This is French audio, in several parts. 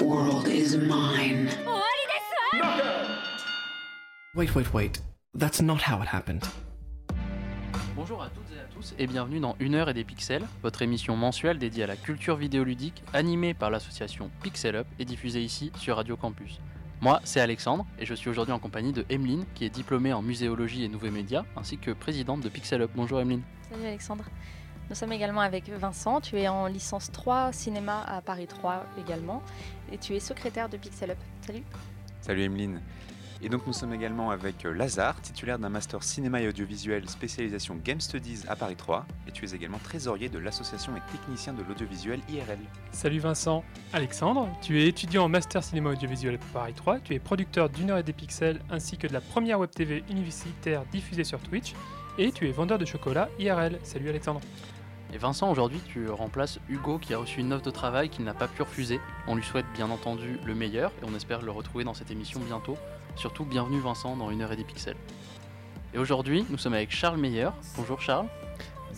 world is mine. Wait, wait, wait. That's not how it happened. Bonjour à toutes et à tous et bienvenue dans Une heure et des pixels, votre émission mensuelle dédiée à la culture vidéoludique animée par l'association Pixel Up et diffusée ici sur Radio Campus. Moi, c'est Alexandre et je suis aujourd'hui en compagnie de Emeline qui est diplômée en muséologie et nouveaux médias ainsi que présidente de Pixel Up. Bonjour Emeline. Salut Alexandre. Nous sommes également avec Vincent, tu es en licence 3 cinéma à Paris 3 également et tu es secrétaire de Pixel Up. Salut. Salut Emeline. Et donc nous sommes également avec euh, Lazare, titulaire d'un master cinéma et audiovisuel spécialisation Game Studies à Paris 3, et tu es également trésorier de l'association et technicien de l'audiovisuel IRL. Salut Vincent. Alexandre, tu es étudiant en master cinéma audiovisuel à Paris 3, tu es producteur d'une heure et des pixels ainsi que de la première web TV universitaire diffusée sur Twitch, et tu es vendeur de chocolat IRL. Salut Alexandre. Et Vincent, aujourd'hui tu remplaces Hugo qui a reçu une offre de travail qu'il n'a pas pu refuser. On lui souhaite bien entendu le meilleur et on espère le retrouver dans cette émission bientôt. Surtout bienvenue Vincent dans Une heure et des pixels. Et aujourd'hui nous sommes avec Charles Meyer. Bonjour Charles.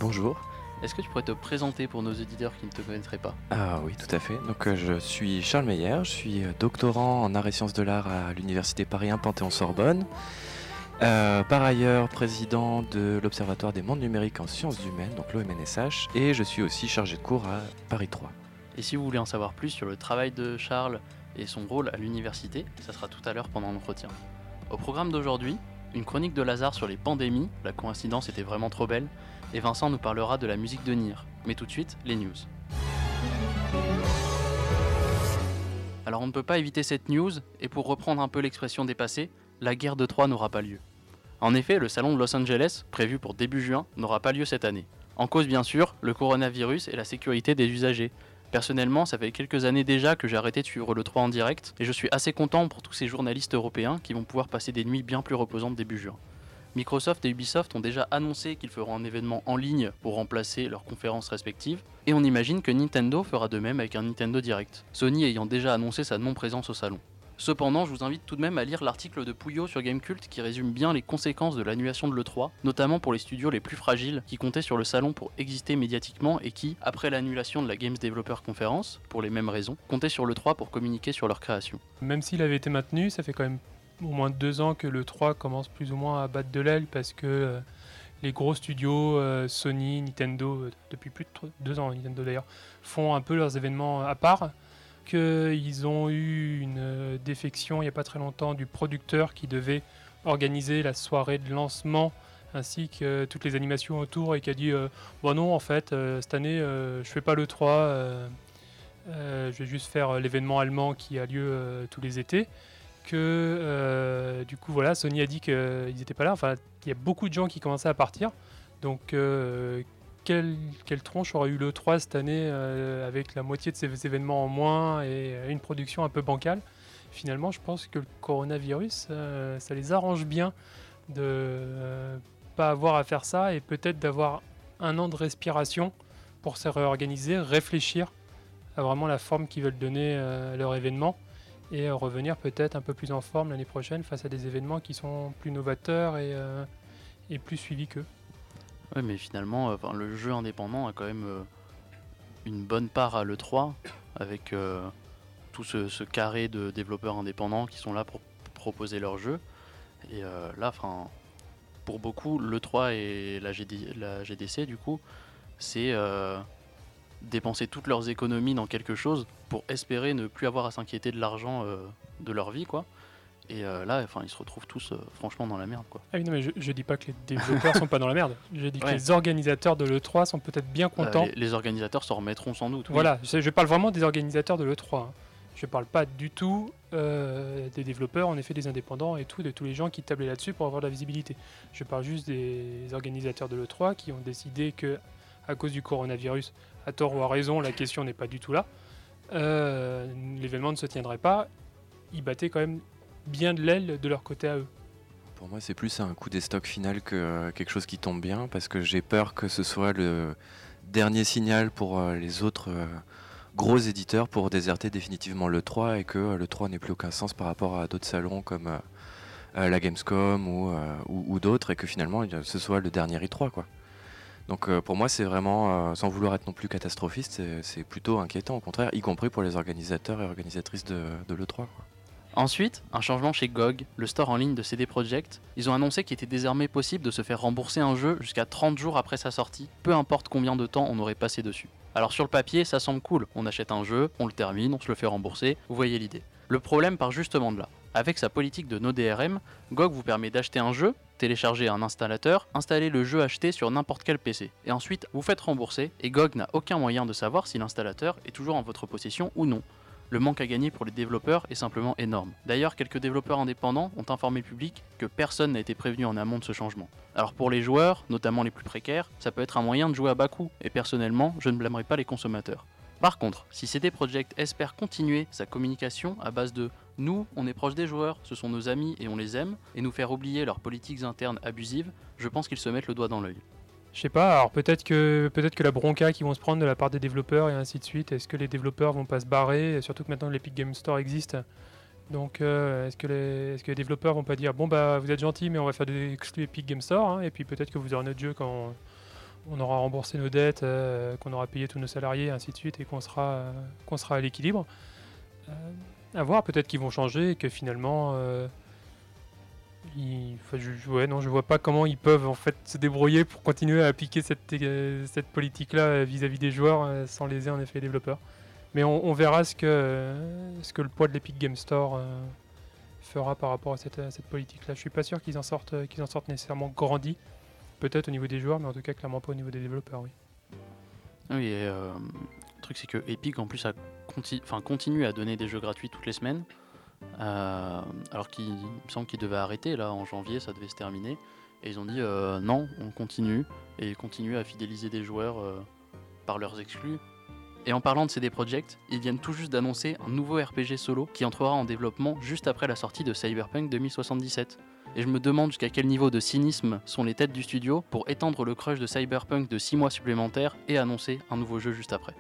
Bonjour. Est-ce que tu pourrais te présenter pour nos auditeurs qui ne te connaîtraient pas? Ah oui, tout à fait. Donc euh, je suis Charles Meyer, je suis euh, doctorant en arts et sciences de l'art à l'université Paris 1 Panthéon-Sorbonne. Euh, par ailleurs, président de l'Observatoire des mondes numériques en sciences humaines, donc l'OMNSH, et je suis aussi chargé de cours à Paris 3. Et si vous voulez en savoir plus sur le travail de Charles et son rôle à l'université, ça sera tout à l'heure pendant l'entretien. Au programme d'aujourd'hui, une chronique de Lazare sur les pandémies, la coïncidence était vraiment trop belle, et Vincent nous parlera de la musique de Nier. Mais tout de suite, les news. Alors on ne peut pas éviter cette news, et pour reprendre un peu l'expression dépassée, la guerre de Troie n'aura pas lieu. En effet, le salon de Los Angeles, prévu pour début juin, n'aura pas lieu cette année. En cause bien sûr, le coronavirus et la sécurité des usagers. Personnellement, ça fait quelques années déjà que j'ai arrêté de suivre le 3 en direct, et je suis assez content pour tous ces journalistes européens qui vont pouvoir passer des nuits bien plus reposantes début juin. Microsoft et Ubisoft ont déjà annoncé qu'ils feront un événement en ligne pour remplacer leurs conférences respectives, et on imagine que Nintendo fera de même avec un Nintendo Direct, Sony ayant déjà annoncé sa non-présence au salon. Cependant, je vous invite tout de même à lire l'article de Pouillot sur Gamecult qui résume bien les conséquences de l'annulation de l'E3, notamment pour les studios les plus fragiles qui comptaient sur le salon pour exister médiatiquement et qui, après l'annulation de la Games Developer Conference, pour les mêmes raisons, comptaient sur l'E3 pour communiquer sur leur création. Même s'il avait été maintenu, ça fait quand même au moins deux ans que le 3 commence plus ou moins à battre de l'aile parce que euh, les gros studios, euh, Sony, Nintendo, euh, depuis plus de deux ans, Nintendo d'ailleurs, font un peu leurs événements à part qu'ils ont eu une euh, défection il n'y a pas très longtemps du producteur qui devait organiser la soirée de lancement ainsi que toutes les animations autour et qui a dit euh, bon non en fait euh, cette année euh, je fais pas le 3 euh, euh, je vais juste faire l'événement allemand qui a lieu euh, tous les étés que euh, du coup voilà Sony a dit qu'ils n'étaient pas là. Enfin il y a beaucoup de gens qui commençaient à partir. Donc euh, quelle, tronche aurait eu le 3 cette année euh, avec la moitié de ces événements en moins et euh, une production un peu bancale? Finalement, je pense que le coronavirus, euh, ça les arrange bien de euh, pas avoir à faire ça et peut-être d'avoir un an de respiration pour se réorganiser, réfléchir à vraiment la forme qu'ils veulent donner à leur événement et revenir peut-être un peu plus en forme l'année prochaine face à des événements qui sont plus novateurs et, et plus suivis qu'eux. Ouais, mais finalement, euh, le jeu indépendant a quand même euh, une bonne part à l'E3, avec euh, tout ce, carré de développeurs indépendants qui sont là pour proposer leur jeu. Et là, enfin, pour beaucoup, l'E3 et la, GD GDC, du coup, c'est dépenser toutes leurs économies dans quelque chose pour espérer ne plus avoir à s'inquiéter de l'argent de leur vie, quoi. Et euh, là, enfin, ils se retrouvent tous euh, franchement dans la merde, quoi. Ah oui, non, mais je, je dis pas que les développeurs sont pas dans la merde. Je dis que Ouais. les organisateurs de l'E3 sont peut-être bien contents. Euh, les, les organisateurs s'en remettront sans doute. oui. Voilà, je, je parle vraiment des organisateurs de l'E3. hein. Je parle pas du tout des développeurs, en effet des indépendants et tout, de tous les gens qui tablaient là-dessus pour avoir de la visibilité. Je parle juste des organisateurs de l'E3 qui ont décidé que, à cause du coronavirus, à tort ou à raison, la question n'est pas du tout là. L'événement ne se tiendrait pas ils battaient quand même bien de l'aile de leur côté à eux. Pour moi, c'est plus un coup des stocks final que euh, quelque chose qui tombe bien, parce que j'ai peur que ce soit le dernier signal pour euh, les autres euh, gros éditeurs pour déserter définitivement le 3 et que le 3 n'ait plus aucun sens par rapport à d'autres salons comme la Gamescom ou, d'autres, et que finalement ce soit le dernier i3. Quoi. Donc pour moi, c'est vraiment, sans vouloir être non plus catastrophiste, c'est- plutôt inquiétant, au contraire, y compris pour les organisateurs et organisatrices de, de l'E3. quoi. Ensuite, un changement chez GOG, le store en ligne de CD Projekt. Ils ont annoncé qu'il était désormais possible de se faire rembourser un jeu jusqu'à 30 jours après sa sortie, peu importe combien de temps on aurait passé dessus. Alors sur le papier, ça semble cool. On achète un jeu, on le termine, on se le fait rembourser, vous voyez l'idée. Le problème part justement de là. Avec sa politique de no DRM, GOG vous permet d'acheter un jeu, télécharger un installateur, installer le jeu acheté sur n'importe quel PC, et ensuite vous faites rembourser, et GOG n'a aucun moyen de savoir si l'installateur est toujours en votre possession ou non. Le manque à gagner pour les développeurs est simplement énorme. D'ailleurs, quelques développeurs indépendants ont informé le public que personne n'a été prévenu en amont de ce changement. Alors pour les joueurs, notamment les plus précaires, ça peut être un moyen de jouer à bas coût, et personnellement, je ne blâmerai pas les consommateurs. Par contre, si CD Projekt espère continuer sa communication à base de nous, on est proche des joueurs, ce sont nos amis et on les aime, et nous faire oublier leurs politiques internes abusives, je pense qu'ils se mettent le doigt dans l'œil. Je sais pas, alors peut-être que la bronca qui vont se prendre de la part des développeurs et ainsi de suite, est-ce que les développeurs vont pas se barrer, surtout que maintenant l'Epic Game Store existe. Donc euh, est-ce que, les, est-ce que les développeurs vont pas dire bon bah vous êtes gentils mais on va faire des exclus Epic Game Store hein, et puis peut-être que vous aurez notre jeu quand on aura remboursé nos dettes, euh, qu'on aura payé tous nos salariés et ainsi de suite et qu'on sera, qu'on sera à l'équilibre. Euh, à voir, peut-être qu'ils vont changer et que finalement je, ouais, non, je vois pas comment ils peuvent en fait se débrouiller pour continuer à appliquer cette, euh, cette politique-là euh, vis-à-vis des joueurs euh, sans léser en effet les développeurs. Mais on, verra ce que, ce que le poids de l'Epic Game Store fera par rapport à cette, cette politique-là. Je suis pas sûr qu'ils en sortent, qu'ils en sortent nécessairement grandis. Peut-être au niveau des joueurs, mais en tout cas clairement pas au niveau des développeurs, oui. Oui, et le truc c'est que Epic en plus a conti- continue à donner des jeux gratuits toutes les semaines, euh, alors qu'il il me semble qu'ils devaient arrêter là en janvier, ça devait se terminer, et ils ont dit euh, non, on continue, et ils continuent à fidéliser des joueurs euh, par leurs exclus. Et en parlant de CD Projekt, ils viennent tout juste d'annoncer un nouveau RPG solo qui entrera en développement juste après la sortie de Cyberpunk 2077. Et je me demande jusqu'à quel niveau de cynisme sont les têtes du studio pour étendre le crush de Cyberpunk de 6 mois supplémentaires et annoncer un nouveau jeu juste après.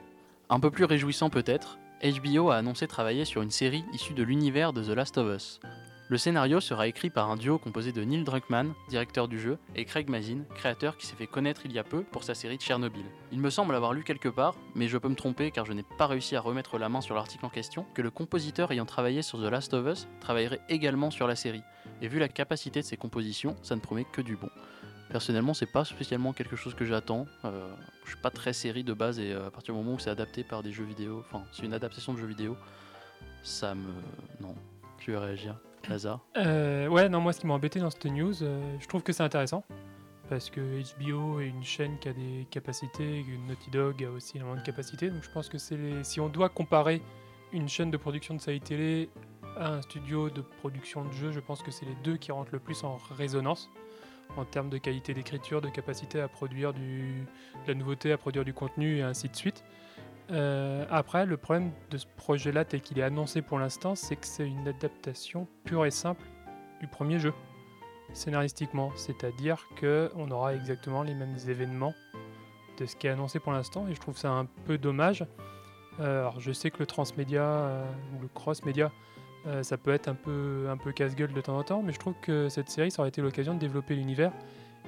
Un peu plus réjouissant peut-être, HBO a annoncé travailler sur une série issue de l'univers de The Last of Us. Le scénario sera écrit par un duo composé de Neil Druckmann, directeur du jeu, et Craig Mazin, créateur qui s'est fait connaître il y a peu pour sa série de Tchernobyl. Il me semble l'avoir lu quelque part, mais je peux me tromper car je n'ai pas réussi à remettre la main sur l'article en question, que le compositeur ayant travaillé sur The Last of Us travaillerait également sur la série. Et vu la capacité de ses compositions, ça ne promet que du bon. Personnellement, c'est pas spécialement quelque chose que j'attends. Euh, je suis pas très série de base et euh, à partir du moment où c'est adapté par des jeux vidéo, enfin, c'est une adaptation de jeux vidéo, ça me. Non. Tu veux réagir, Lazare Euh, ouais, non, moi ce qui m'a embêté dans cette news, euh, je trouve que c'est intéressant. Parce que HBO est une chaîne qui a des capacités, Naughty Dog a aussi énormément de capacités. Donc je pense que c'est les- si on doit comparer une chaîne de production de séries télé à un studio de production de jeux, je pense que c'est les deux qui rentrent le plus en résonance en termes de qualité d'écriture, de capacité à produire du, de la nouveauté, à produire du contenu et ainsi de suite. Euh, après, le problème de ce projet-là, tel qu'il est annoncé pour l'instant, c'est que c'est une adaptation pure et simple du premier jeu, scénaristiquement. C'est-à-dire qu'on aura exactement les mêmes événements de ce qui est annoncé pour l'instant, et je trouve ça un peu dommage. Euh, alors, je sais que le transmédia euh, ou le cross-média, euh, ça peut être un peu, un peu casse-gueule de temps en temps, mais je trouve que cette série, ça aurait été l'occasion de développer l'univers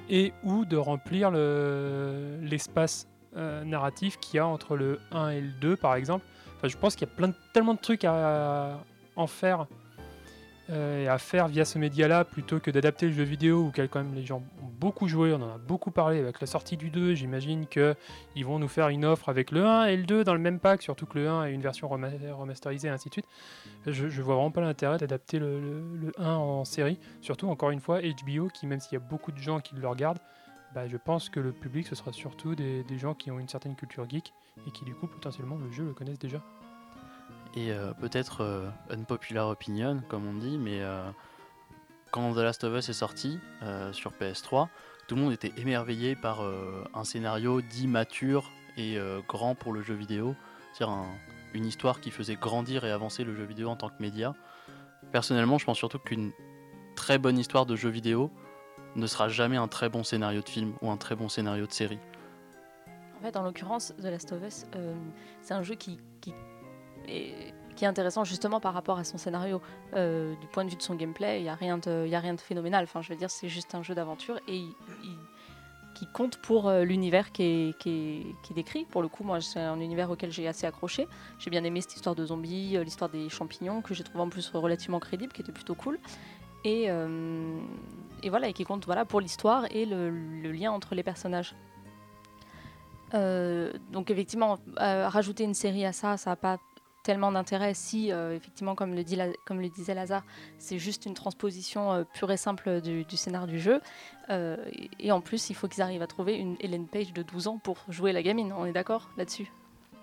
et ou de remplir le- l'espace euh, narratif qu'il y a entre le 1 et le 2 par exemple. Enfin, je pense qu'il y a plein de- tellement de trucs à en faire et à faire via ce média-là plutôt que d'adapter le jeu vidéo auquel quand même les gens ont beaucoup joué, on en a beaucoup parlé avec la sortie du 2, j'imagine que ils vont nous faire une offre avec le 1 et le 2 dans le même pack, surtout que le 1 a une version rema- remasterisée et ainsi de suite. Je, je vois vraiment pas l'intérêt d'adapter le 1 en série, surtout encore une fois HBO qui même s'il y a beaucoup de gens qui le regardent, bah, je pense que le public ce sera surtout des, des gens qui ont une certaine culture geek et qui du coup potentiellement le jeu le connaissent déjà. Et euh, peut-être euh, unpopular opinion, comme on dit, mais euh, quand The Last of Us est sorti euh, sur PS3, tout le monde était émerveillé par euh, un scénario dit mature et euh, grand pour le jeu vidéo, c'est-à-dire un- une histoire qui faisait grandir et avancer le jeu vidéo en tant que média. Personnellement, je pense surtout qu'une très bonne histoire de jeu vidéo ne sera jamais un très bon scénario de film ou un très bon scénario de série. En fait, en l'occurrence, The Last of Us, euh, c'est un jeu qui, est, qui est intéressant justement par rapport à son scénario. Euh, du point de vue de son gameplay, il n'y a, rien de- a rien de phénoménal. Enfin, je veux dire, c'est juste un jeu d'aventure et qui compte pour euh, l'univers qui est, qui, est, qui décrit. Pour le coup, moi, c'est un univers auquel j'ai assez accroché. J'ai bien aimé cette histoire de zombies, euh, l'histoire des champignons, que j'ai trouvé en plus relativement crédible, qui était plutôt cool. Et, et voilà, et qui compte voilà, pour l'histoire et le, lien entre les personnages. Donc effectivement, rajouter une série à ça, ça n'a pas tellement d'intérêt si, euh, effectivement, comme le, dit La- comme le disait Lazare, c'est juste une transposition euh, pure et simple du, du scénar du jeu. Euh, et, et en plus, il faut qu'ils arrivent à trouver une Ellen Page de 12 ans pour jouer la gamine. On est d'accord là-dessus?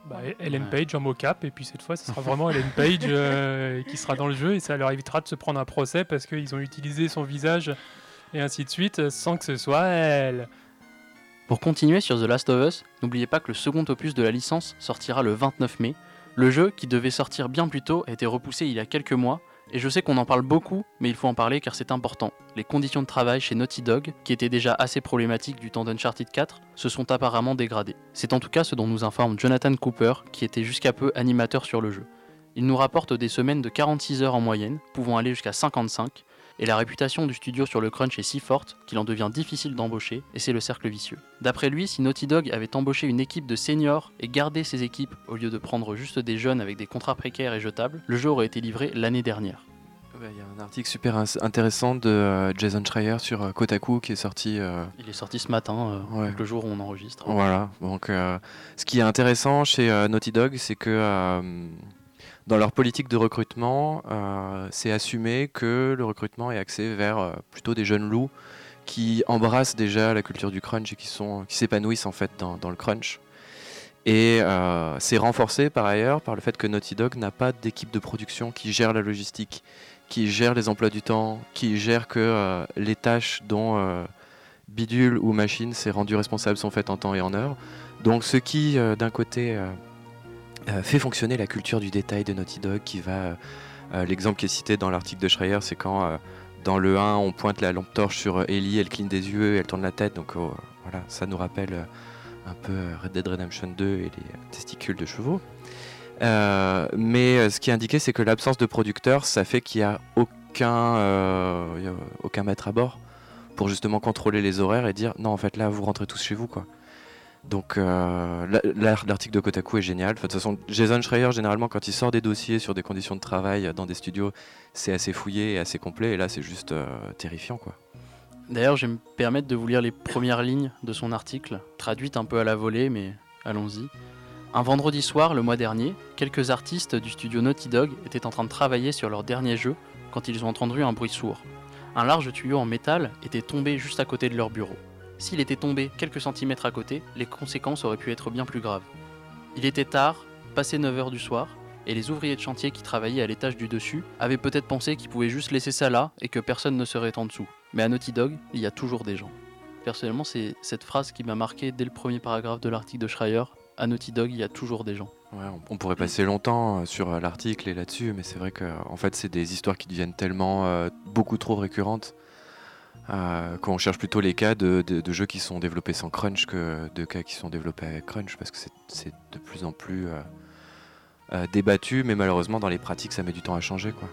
Bah, Ellen Page en mocap, et puis cette fois, ce sera vraiment Ellen Page euh, qui sera dans le jeu, et ça leur évitera de se prendre un procès parce qu'ils ont utilisé son visage et ainsi de suite sans que ce soit elle. Pour continuer sur The Last of Us, n'oubliez pas que le second opus de la licence sortira le 29 mai. Le jeu, qui devait sortir bien plus tôt, a été repoussé il y a quelques mois, et je sais qu'on en parle beaucoup, mais il faut en parler car c'est important. Les conditions de travail chez Naughty Dog, qui étaient déjà assez problématiques du temps d'Uncharted 4, se sont apparemment dégradées. C'est en tout cas ce dont nous informe Jonathan Cooper, qui était jusqu'à peu animateur sur le jeu. Il nous rapporte des semaines de 46 heures en moyenne, pouvant aller jusqu'à 55, et la réputation du studio sur le crunch est si forte qu'il en devient difficile d'embaucher, et c'est le cercle vicieux. D'après lui, si Naughty Dog avait embauché une équipe de seniors et gardé ses équipes au lieu de prendre juste des jeunes avec des contrats précaires et jetables, le jeu aurait été livré l'année dernière. Ouais, Il y a un article super intéressant de euh, Jason Schreier sur euh, Kotaku qui est sorti. euh, Il est sorti ce matin, euh, Ouais. le jour où on enregistre. Voilà. Donc, euh, ce qui est intéressant chez Naughty Dog, c'est que dans leur politique de recrutement, euh, c'est assumé que le recrutement est axé vers euh, plutôt des jeunes loups qui embrassent déjà la culture du crunch et qui sont qui s'épanouissent en fait dans, dans le crunch. Et euh, c'est renforcé par ailleurs par le fait que Naughty Dog n'a pas d'équipe de production qui gère la logistique, qui gère les emplois du temps, qui gère que les tâches dont Bidule ou Machine s'est rendu responsable sont faites en temps et en heure. Donc ce qui, d'un côté, fait fonctionner la culture du détail de Naughty Dog, qui va... euh, euh, L'exemple qui est cité dans l'article de Schreier, c'est quand euh, dans le 1, on pointe la lampe torche sur euh, Ellie, elle cligne des yeux, elle tourne la tête. Donc oh, voilà, ça nous rappelle euh, un peu euh, Red Dead Redemption 2 et les euh, testicules de chevaux. Euh, mais euh, ce qui est indiqué, c'est que l'absence de producteur, ça fait qu'il n'y a aucun, euh, aucun maître à bord pour justement contrôler les horaires et dire non, en fait là, vous rentrez tous chez vous. quoi. Donc euh, la- la- l'article de Kotaku est génial. De toute façon, Jason Schreier, généralement, quand il sort des dossiers sur des conditions de travail dans des studios, c'est assez fouillé et assez complet. Et là, c'est juste euh, terrifiant. quoi. D'ailleurs, je vais me permettre de vous lire les premières lignes de son article, traduites un peu à la volée, mais allons-y. Un vendredi soir, le mois dernier, quelques artistes du studio Naughty Dog étaient en train de travailler sur leur dernier jeu quand ils ont entendu un bruit sourd. Un large tuyau en métal était tombé juste à côté de leur bureau. S'il était tombé quelques centimètres à côté, les conséquences auraient pu être bien plus graves. Il était tard, passé 9h du soir, et les ouvriers de chantier qui travaillaient à l'étage du dessus avaient peut-être pensé qu'ils pouvaient juste laisser ça là et que personne ne serait en dessous. Mais à Naughty Dog, il y a toujours des gens. Personnellement, c'est cette phrase qui m'a marqué dès le premier paragraphe de l'article de Schreier. À Naughty Dog, il y a toujours des gens. On pourrait passer longtemps euh, sur euh, l'article et là-dessus, mais c'est vrai que en fait, c'est des histoires qui deviennent tellement euh, beaucoup trop récurrentes euh, qu'on cherche plutôt les cas de, jeux qui sont développés sans crunch que de cas qui sont développés avec crunch, parce que c'est- de plus en plus euh, euh, débattu, mais malheureusement, dans les pratiques, ça met du temps à changer. quoi.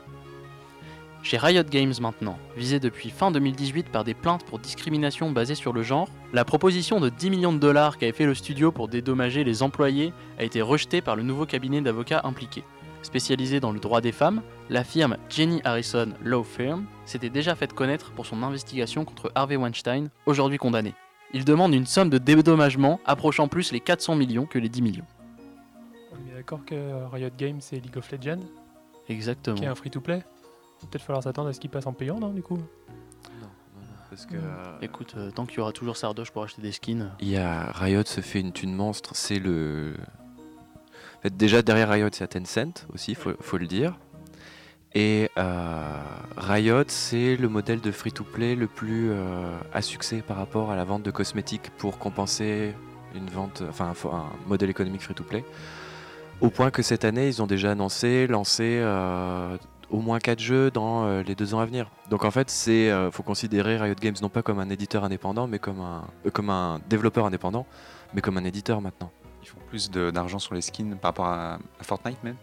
Chez Riot Games maintenant, visé depuis fin 2018 par des plaintes pour discrimination basée sur le genre, la proposition de 10 millions de dollars qu'avait fait le studio pour dédommager les employés a été rejetée par le nouveau cabinet d'avocats impliqué. Spécialisé dans le droit des femmes, la firme Jenny Harrison Law Firm s'était déjà faite connaître pour son investigation contre Harvey Weinstein, aujourd'hui condamné. Il demande une somme de dédommagement approchant plus les 400 millions que les 10 millions. On est d'accord que euh, Riot Games c'est League of Legends, Exactement. qui est un free-to-play. Peut-être falloir s'attendre à ce qu'il passe en payant, non, du coup? Parce que, Écoute, euh, tant qu'il y aura toujours Sardoche pour acheter des skins. Il y a Riot se fait une thune monstre, c'est le. En fait, déjà derrière Riot, il y a Tencent aussi, faut, faut le dire. Et euh, Riot, c'est le modèle de free-to-play le plus euh, à succès par rapport à la vente de cosmétiques pour compenser une vente, enfin un, modèle économique free-to-play. Au point que cette année, ils ont déjà annoncé lancer euh, au moins 4 jeux dans les deux ans à venir. Donc en fait, c'est faut considérer Riot Games non pas comme un éditeur indépendant, mais comme un, comme un développeur indépendant, mais comme un éditeur maintenant. Ils font plus d'argent sur les skins par rapport à, à Fortnite même?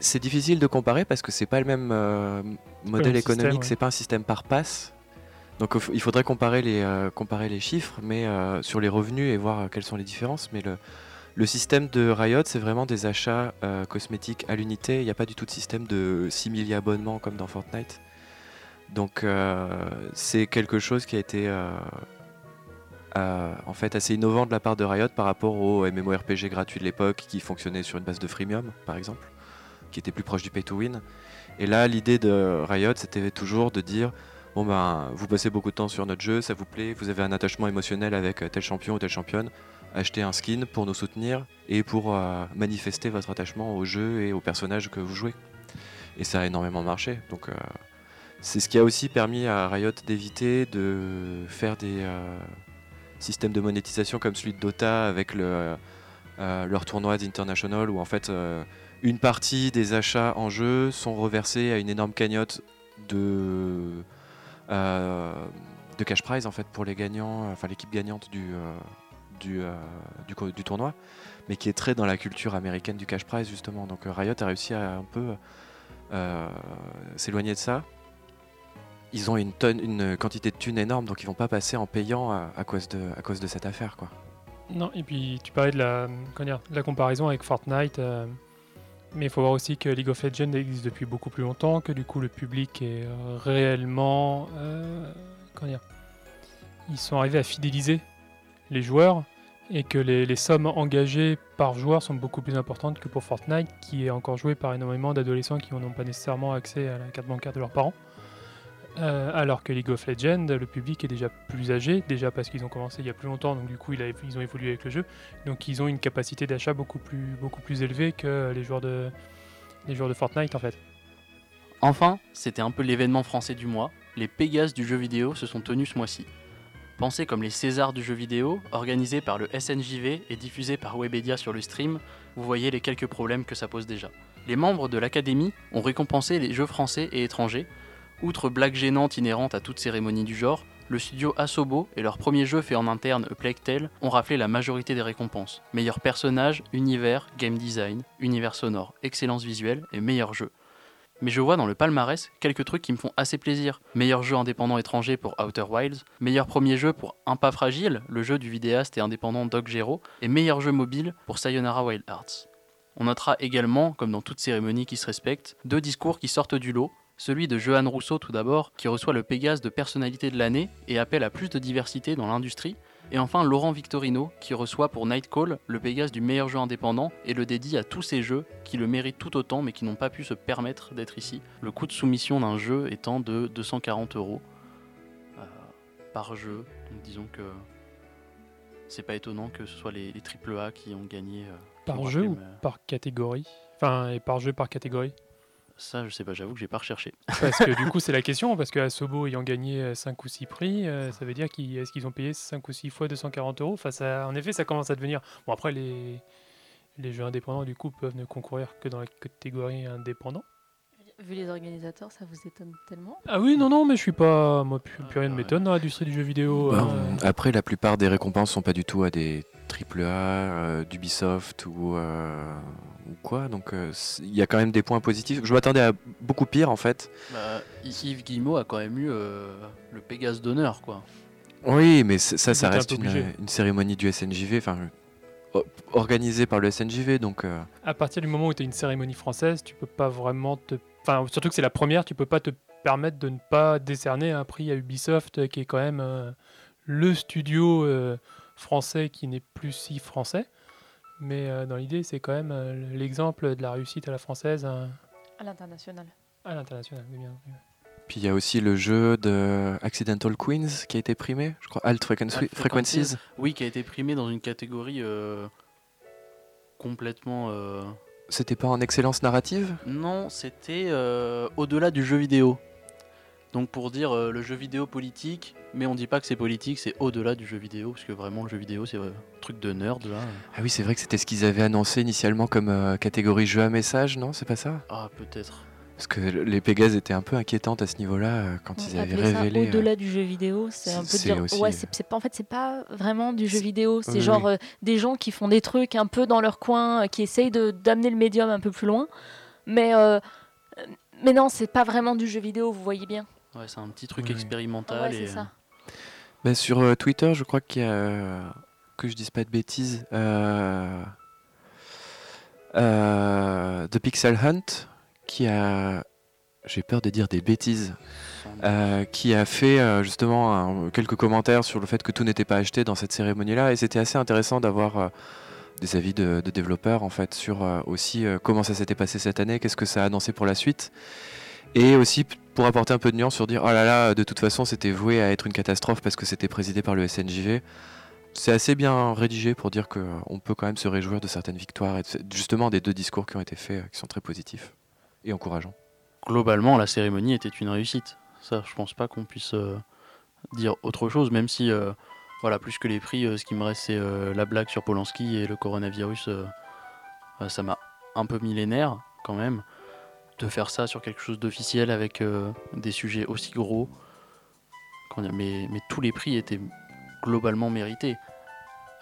C'est difficile de comparer parce que c'est pas le même euh, modèle économique, système, ouais. c'est pas un système par passe. Donc il faudrait comparer les, euh, comparer les chiffres, mais euh, sur les revenus et voir quelles sont les différences. Mais le, le système de Riot, c'est vraiment des achats cosmétiques à l'unité. Il n'y a pas du tout de système de simili abonnements comme dans Fortnite. Donc c'est quelque chose qui a été euh, en fait assez innovant de la part de Riot par rapport aux MMORPG gratuits de l'époque qui fonctionnaient sur une base de freemium par exemple, qui était plus proche du pay to win. Et là l'idée de Riot c'était toujours de dire bon ben vous passez beaucoup de temps sur notre jeu, ça vous plaît, vous avez un attachement émotionnel avec tel champion ou telle championne, achetez un skin pour nous soutenir et pour euh, manifester votre attachement au jeu et aux personnages que vous jouez. Et ça a énormément marché. Donc euh, c'est ce qui a aussi permis à Riot d'éviter de faire des euh, systèmes de monétisation comme celui de Dota avec le, leur tournoi d'International où en fait une partie des achats en jeu sont reversés à une énorme cagnotte de, euh, cash prize en fait pour les gagnants, enfin l'équipe gagnante du, euh, du, euh, du, tournoi, mais qui est très dans la culture américaine du cash prize justement. Donc Riot a réussi à un peu s'éloigner de ça. Ils ont une quantité de thunes énorme, donc ils vont pas passer en payant à, cause de, cette affaire quoi. Non, et puis tu parlais de la, comparaison avec Fortnite, mais il faut voir aussi que League of Legends existe depuis beaucoup plus longtemps, que du coup le public est euh, réellement, euh, comment dire, ils sont arrivés à fidéliser les joueurs et que les, les sommes engagées par joueur sont beaucoup plus importantes que pour Fortnite, qui est encore joué par énormément d'adolescents qui n'ont pas nécessairement accès à la carte bancaire de leurs parents. Euh, alors que League of Legends, le public est déjà plus âgé, déjà parce qu'ils ont commencé il y a plus longtemps, donc du coup ils ont évolué avec le jeu, donc ils ont une capacité d'achat beaucoup plus, élevée que les joueurs, de, les joueurs de Fortnite en fait. Enfin, c'était un peu l'événement français du mois, les Pégases du jeu vidéo se sont tenus ce mois-ci. Pensés comme les Césars du jeu vidéo, organisés par le SNJV et diffusés par Webedia sur le stream, vous voyez les quelques problèmes que ça pose déjà. Les membres de l'Académie ont récompensé les jeux français et étrangers. Outre blagues gênantes inhérentes à toute cérémonie du genre, le studio Asobo et leur premier jeu fait en interne A Plague Tale ont raflé la majorité des récompenses. Meilleur personnage, univers, game design, univers sonore, excellence visuelle et meilleur jeu. Mais je vois dans le palmarès quelques trucs qui me font assez plaisir. Meilleur jeu indépendant étranger pour Outer Wilds, meilleur premier jeu pour Un fragile, le jeu du vidéaste et indépendant Doc Gero, et meilleur jeu mobile pour Sayonara Wild Hearts. On notera également, comme dans toute cérémonie qui se respecte, deux discours qui sortent du lot. Celui de Johan Rousseau tout d'abord, qui reçoit le Pégase de personnalité de l'année et appelle à plus de diversité dans l'industrie. Et enfin Laurent Victorino, qui reçoit pour Nightcall le Pégase du meilleur jeu indépendant et le dédie à tous ces jeux qui le méritent tout autant mais qui n'ont pas pu se permettre d'être ici. Le coût de soumission d'un jeu étant de 240 euros euh, par jeu. Donc disons que c'est pas étonnant que ce soit les, les AAA qui ont gagné. euh, Par jeu ou par catégorie? Enfin, et par jeu par catégorie? Ça, je sais pas, j'avoue que j'ai pas recherché. Parce que du coup, c'est la question, parce que Asobo ayant gagné 5 ou 6 prix, euh, ça veut dire qu'ils est-ce qu'ils ont payé 5 ou 6 fois 240 euros? Enfin, ça, En effet, ça commence à devenir. Bon, après, les, les jeux indépendants, du coup, peuvent ne concourir que dans la catégorie indépendant. Vu les organisateurs, ça vous étonne tellement Ah oui, non, non, mais je suis pas. Moi, plus, plus rien ne m'étonne dans l'industrie du jeu vidéo. Bah, euh. Après, la plupart des récompenses sont pas du tout à des AAA, euh, d'Ubisoft ou, euh, ou quoi. Donc, euh, il y a quand même des points positifs. Je m'attendais à beaucoup pire en fait. Bah, Yves Guillemot a quand même eu euh, le Pégase d'honneur, quoi. Oui, mais ça, ça un reste une, une cérémonie du SNJV, enfin, organisée par le SNJV. Donc, euh, À partir du moment où tu as une cérémonie française, tu peux pas vraiment te. Enfin, surtout que c'est la première, tu peux pas te permettre de ne pas décerner un prix à Ubisoft, euh, qui est quand même euh, le studio euh, français qui n'est plus si français. Mais euh, dans l'idée, c'est quand même euh, l'exemple de la réussite à la française euh, À l'international. à l'international. oui, bien, oui. puis il y a aussi le jeu de Accidental Queens qui a été primé, je crois, Alt Frequency- Alt Frequencies. Oui, qui a été primé dans une catégorie euh, complètement. C'était pas en excellence narrative? Non, c'était euh, au-delà du jeu vidéo. Donc pour dire euh, le jeu vidéo politique, mais on dit pas que c'est politique, c'est au-delà du jeu vidéo, parce que vraiment le jeu vidéo c'est euh, un truc de nerd là. Ah oui, c'est vrai que c'était ce qu'ils avaient annoncé initialement comme euh, catégorie jeu à message, non? C'est pas ça? Ah peut-être. Parce que les Pégases étaient un peu inquiétantes à ce niveau-là euh, quand ils avaient révélé. euh, Au-delà du jeu vidéo, c'est un peu dire. aussi, Ouais, euh, c'est c'est pas. En fait, c'est pas vraiment du jeu vidéo. C'est Oui, genre oui. euh, des gens qui font des trucs un peu dans leur coin, qui essayent de d'amener le médium un peu plus loin. Mais euh, mais non, c'est pas vraiment du jeu vidéo. Vous voyez bien. Ouais, c'est un petit truc Oui. expérimental. Ouais, et, c'est ça. Bah, sur euh, Twitter, je crois qu'il y a, que je dise pas de bêtises, euh, euh, The Pixel Hunt, qui a, j'ai peur de dire des bêtises, euh, qui a fait euh, justement quelques commentaires sur le fait que tout n'était pas acheté dans cette cérémonie-là, et c'était assez intéressant d'avoir euh, des avis de, développeurs en fait sur aussi comment ça s'était passé cette année, qu'est-ce que ça a annoncé pour la suite. Et aussi pour apporter un peu de nuance sur dire oh là là, de toute façon c'était voué à être une catastrophe parce que c'était présidé par le SNJV. C'est assez bien rédigé pour dire qu'on peut quand même se réjouir de certaines victoires et justement des deux discours qui ont été faits qui sont très positifs et encourageants. Globalement, la cérémonie était une réussite. Ça, je pense pas qu'on puisse euh, dire autre chose, même si, euh, voilà, plus que les prix, euh, ce qui me reste, c'est la blague sur Polanski et le coronavirus. ça m'a un peu mis les nerfs, quand même, de faire ça sur quelque chose d'officiel avec des sujets aussi gros. Mais tous les prix étaient globalement mérités.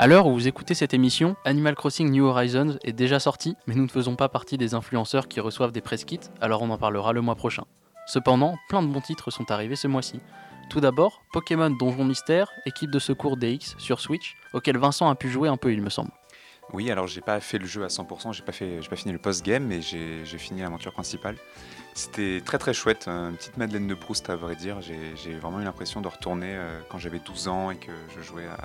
À l'heure où vous écoutez cette émission, Animal Crossing New Horizons est déjà sorti, mais nous ne faisons pas partie des influenceurs qui reçoivent des press kits, alors on en parlera le mois prochain. Cependant, plein de bons titres sont arrivés ce mois-ci. Tout d'abord, Pokémon Donjon Mystère, équipe de secours DX sur Switch, auquel Vincent a pu jouer un peu, il me semble. Oui, alors j'ai pas fait le jeu à 100%, j'ai pas pas fini le post-game, mais j'ai fini l'aventure principale. C'était très très chouette, une petite Madeleine de Proust à vrai dire. J'ai j'ai vraiment eu l'impression de retourner euh, quand j'avais 12 ans et que je jouais à,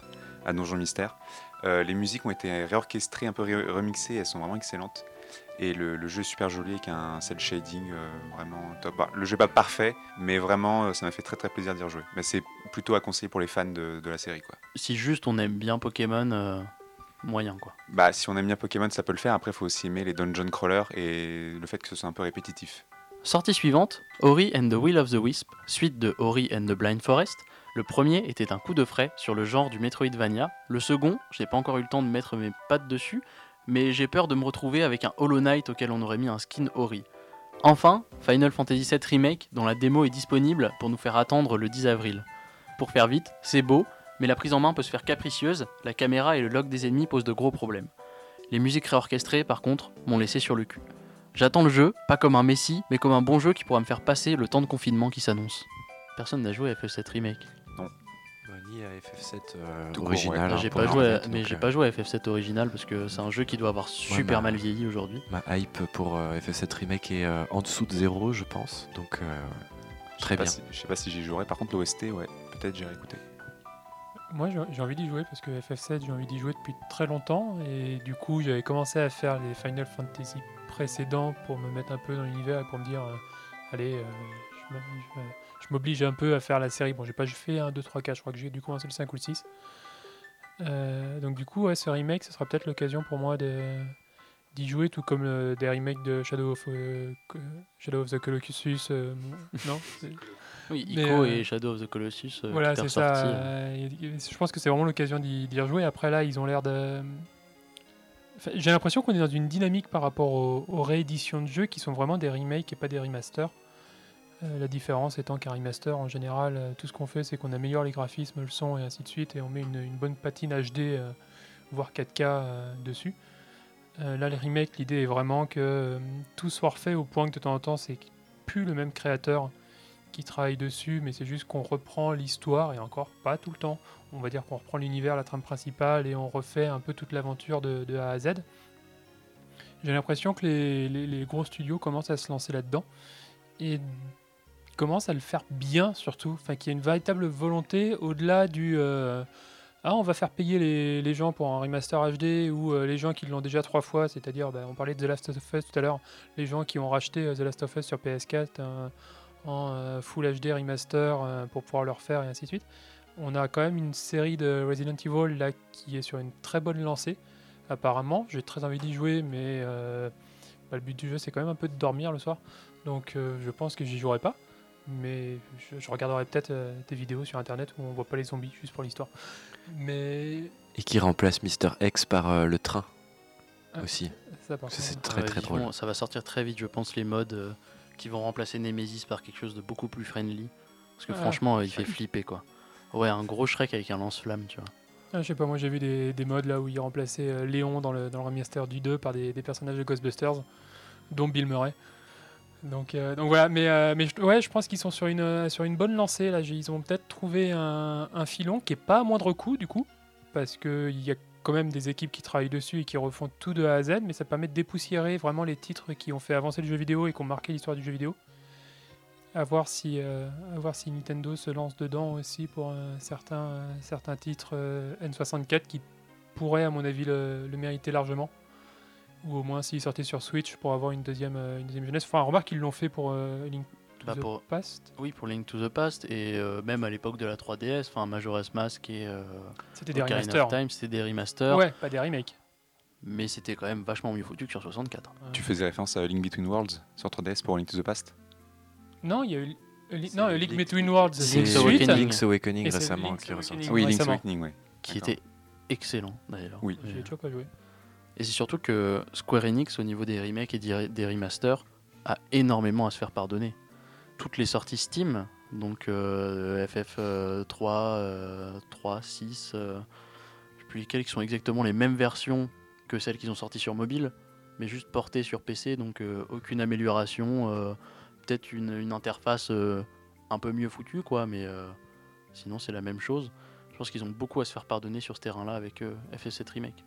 à Donjon Mystère. Euh, les musiques ont été réorchestrées, un peu ré- remixées, elles sont vraiment excellentes. Et le, le jeu est super joli avec un cel shading euh, vraiment top. Bah, le jeu n'est pas parfait, mais vraiment euh, ça m'a fait très très plaisir d'y rejouer. Mais c'est plutôt à conseiller pour les fans de, de la série quoi. Si juste on aime bien Pokémon, euh, moyen quoi. Bah, si on aime bien Pokémon, ça peut le faire. Après, il faut aussi aimer les dungeon crawlers et le fait que ce soit un peu répétitif. Sortie suivante, Ori and the Will of the Wisp, suite de Ori and the Blind Forest. Le premier était un coup de frais sur le genre du Metroidvania. Le second, j'ai pas encore eu le temps de mettre mes pattes dessus, mais j'ai peur de me retrouver avec un Hollow Knight auquel on aurait mis un skin Ori. Enfin, Final Fantasy VII Remake, dont la démo est disponible pour nous faire attendre le 10 avril. Pour faire vite, c'est beau, mais la prise en main peut se faire capricieuse, la caméra et le lock des ennemis posent de gros problèmes. Les musiques réorchestrées, par contre, m'ont laissé sur le cul. J'attends le jeu, pas comme un Messi, mais comme un bon jeu qui pourra me faire passer le temps de confinement qui s'annonce. Personne n'a joué à FF7 Remake. À FF7 euh, original. Hein, j'ai pour pas joué, mais donc, j'ai euh, pas joué à FF7 original parce que c'est un jeu qui doit avoir super ma- mal vieilli aujourd'hui. Ma hype pour euh, FF7 Remake est euh, en dessous de zéro, je pense. Donc, euh, Je très sais pas bien. si- je sais pas si j'y jouerai. Par contre, l'OST, ouais, peut-être j'irai écouter. Moi, j'ai j'ai envie d'y jouer parce que FF7, j'ai envie d'y jouer depuis très longtemps. Et du coup, j'avais commencé à faire les Final Fantasy précédents pour me mettre un peu dans l'univers et pour me dire, euh, allez, euh, je m'oblige un peu à faire la série. Bon, j'ai pas fait 1, 2, 3, 4, je crois que j'ai dû commencer le 5 ou le 6. Euh, donc du coup, ouais, ce remake, ce sera peut-être l'occasion pour moi d'y jouer, tout comme le- des remakes de Shadow of, euh, Co- Shadow of the Colossus. euh, non Oui, Ico euh, et Shadow of the Colossus. euh, voilà, c'est ça. euh, et je pense que c'est vraiment l'occasion d'y d'y rejouer. Après, là, ils ont l'air de. Enfin, J'ai l'impression qu'on est dans une dynamique par rapport aux, aux rééditions de jeux qui sont vraiment des remakes et pas des remasters. Euh, la différence étant qu'un remaster, en général, euh, tout ce qu'on fait, c'est qu'on améliore les graphismes, le son et ainsi de suite, et on met une, bonne patine HD, euh, voire 4K euh, dessus. Là, les remakes, l'idée est vraiment que tout soit refait au point que de temps en temps, c'est plus le même créateur qui travaille dessus, mais c'est juste qu'on reprend l'histoire, et encore pas tout le temps. On va dire qu'on reprend l'univers, la trame principale, et on refait un peu toute l'aventure de, A à Z. J'ai l'impression que les, les- les gros studios commencent à se lancer là-dedans, et commencent à le faire bien surtout. Enfin, qu'il y a une véritable volonté au-delà du... euh, ah, on va faire payer les, gens pour un remaster HD ou euh, les gens qui l'ont déjà trois fois, c'est-à-dire, bah, on parlait de The Last of Us tout à l'heure, les gens qui ont racheté euh, The Last of Us sur PS4 euh, en Full HD remaster pour pouvoir le refaire et ainsi de suite. On a quand même une série de Resident Evil là qui est sur une très bonne lancée, apparemment. J'ai très envie d'y jouer, mais bah, le but du jeu c'est quand même un peu de dormir le soir, donc je pense que j'y jouerai pas. Mais je, je regarderai peut-être euh, des vidéos sur internet où on voit pas les zombies juste pour l'histoire. Mais Et qui remplace Mister X par euh, le train Ah, aussi. ça, par Ça, c'est contre. très Ouais, très vivement, drôle. Ça va sortir très vite, je pense, les modes. euh, qui vont remplacer Nemesis par quelque chose de beaucoup plus friendly. Parce que Ah, franchement, euh, il fait flipper quoi. Ouais, un gros Shrek avec un lance-flamme, tu vois. Ah, je sais pas, moi j'ai vu des, des modes là où ils remplaçaient euh, Léon dans le, dans le remaster du 2 par des, des personnages de Ghostbusters, dont Bill Murray. Donc, euh, voilà, mais, euh, mais ouais, je pense qu'ils sont sur une, sur une bonne lancée. Là. Ils ont peut-être trouvé un, filon qui est pas à moindre coût du coup, parce qu'il y a quand même des équipes qui travaillent dessus et qui refont tout de A à Z, mais ça permet de dépoussiérer vraiment les titres qui ont fait avancer le jeu vidéo et qui ont marqué l'histoire du jeu vidéo. À voir si, euh, Nintendo se lance dedans aussi pour euh, certains, euh, certains titres euh, N64 qui pourraient, à mon avis, le mériter largement. Ou au moins s'ils sortaient sur Switch pour avoir une deuxième, euh, une deuxième jeunesse. Enfin, remarque qu'ils l'ont fait pour euh, Link to Bah, the pour- Past. Oui, pour Link to the Past et euh, même à l'époque de la 3DS, enfin Majora's Mask et euh, C'était des remasters. Time, c'était des remasters. Ouais, pas des remakes. Mais c'était quand même vachement mieux foutu que sur 64. Tu faisais référence à Link Between Worlds sur 3DS pour Link to the Past? Non, il y a eu. Li- non, Link Between Worlds, c'est Link's. Awakening. Link's Awakening récemment Link's qui est ressorti. Oui, Link's. Awakening, oui. Qui était excellent d'ailleurs. Oui. J'y ai toujours pas joué. Et c'est surtout que Square Enix, au niveau des remakes et des remasters, a énormément à se faire pardonner. Toutes les sorties Steam, donc euh, FF3, 3, 6, euh, je sais plus lesquelles, qui sont exactement les mêmes versions que celles qu'ils ont sorties sur mobile, mais juste portées sur PC, donc euh, aucune amélioration, euh, peut-être une, une interface euh, un peu mieux foutue, quoi, mais euh, sinon c'est la même chose. Je pense qu'ils ont beaucoup à se faire pardonner sur ce terrain-là avec euh, FF7 Remake.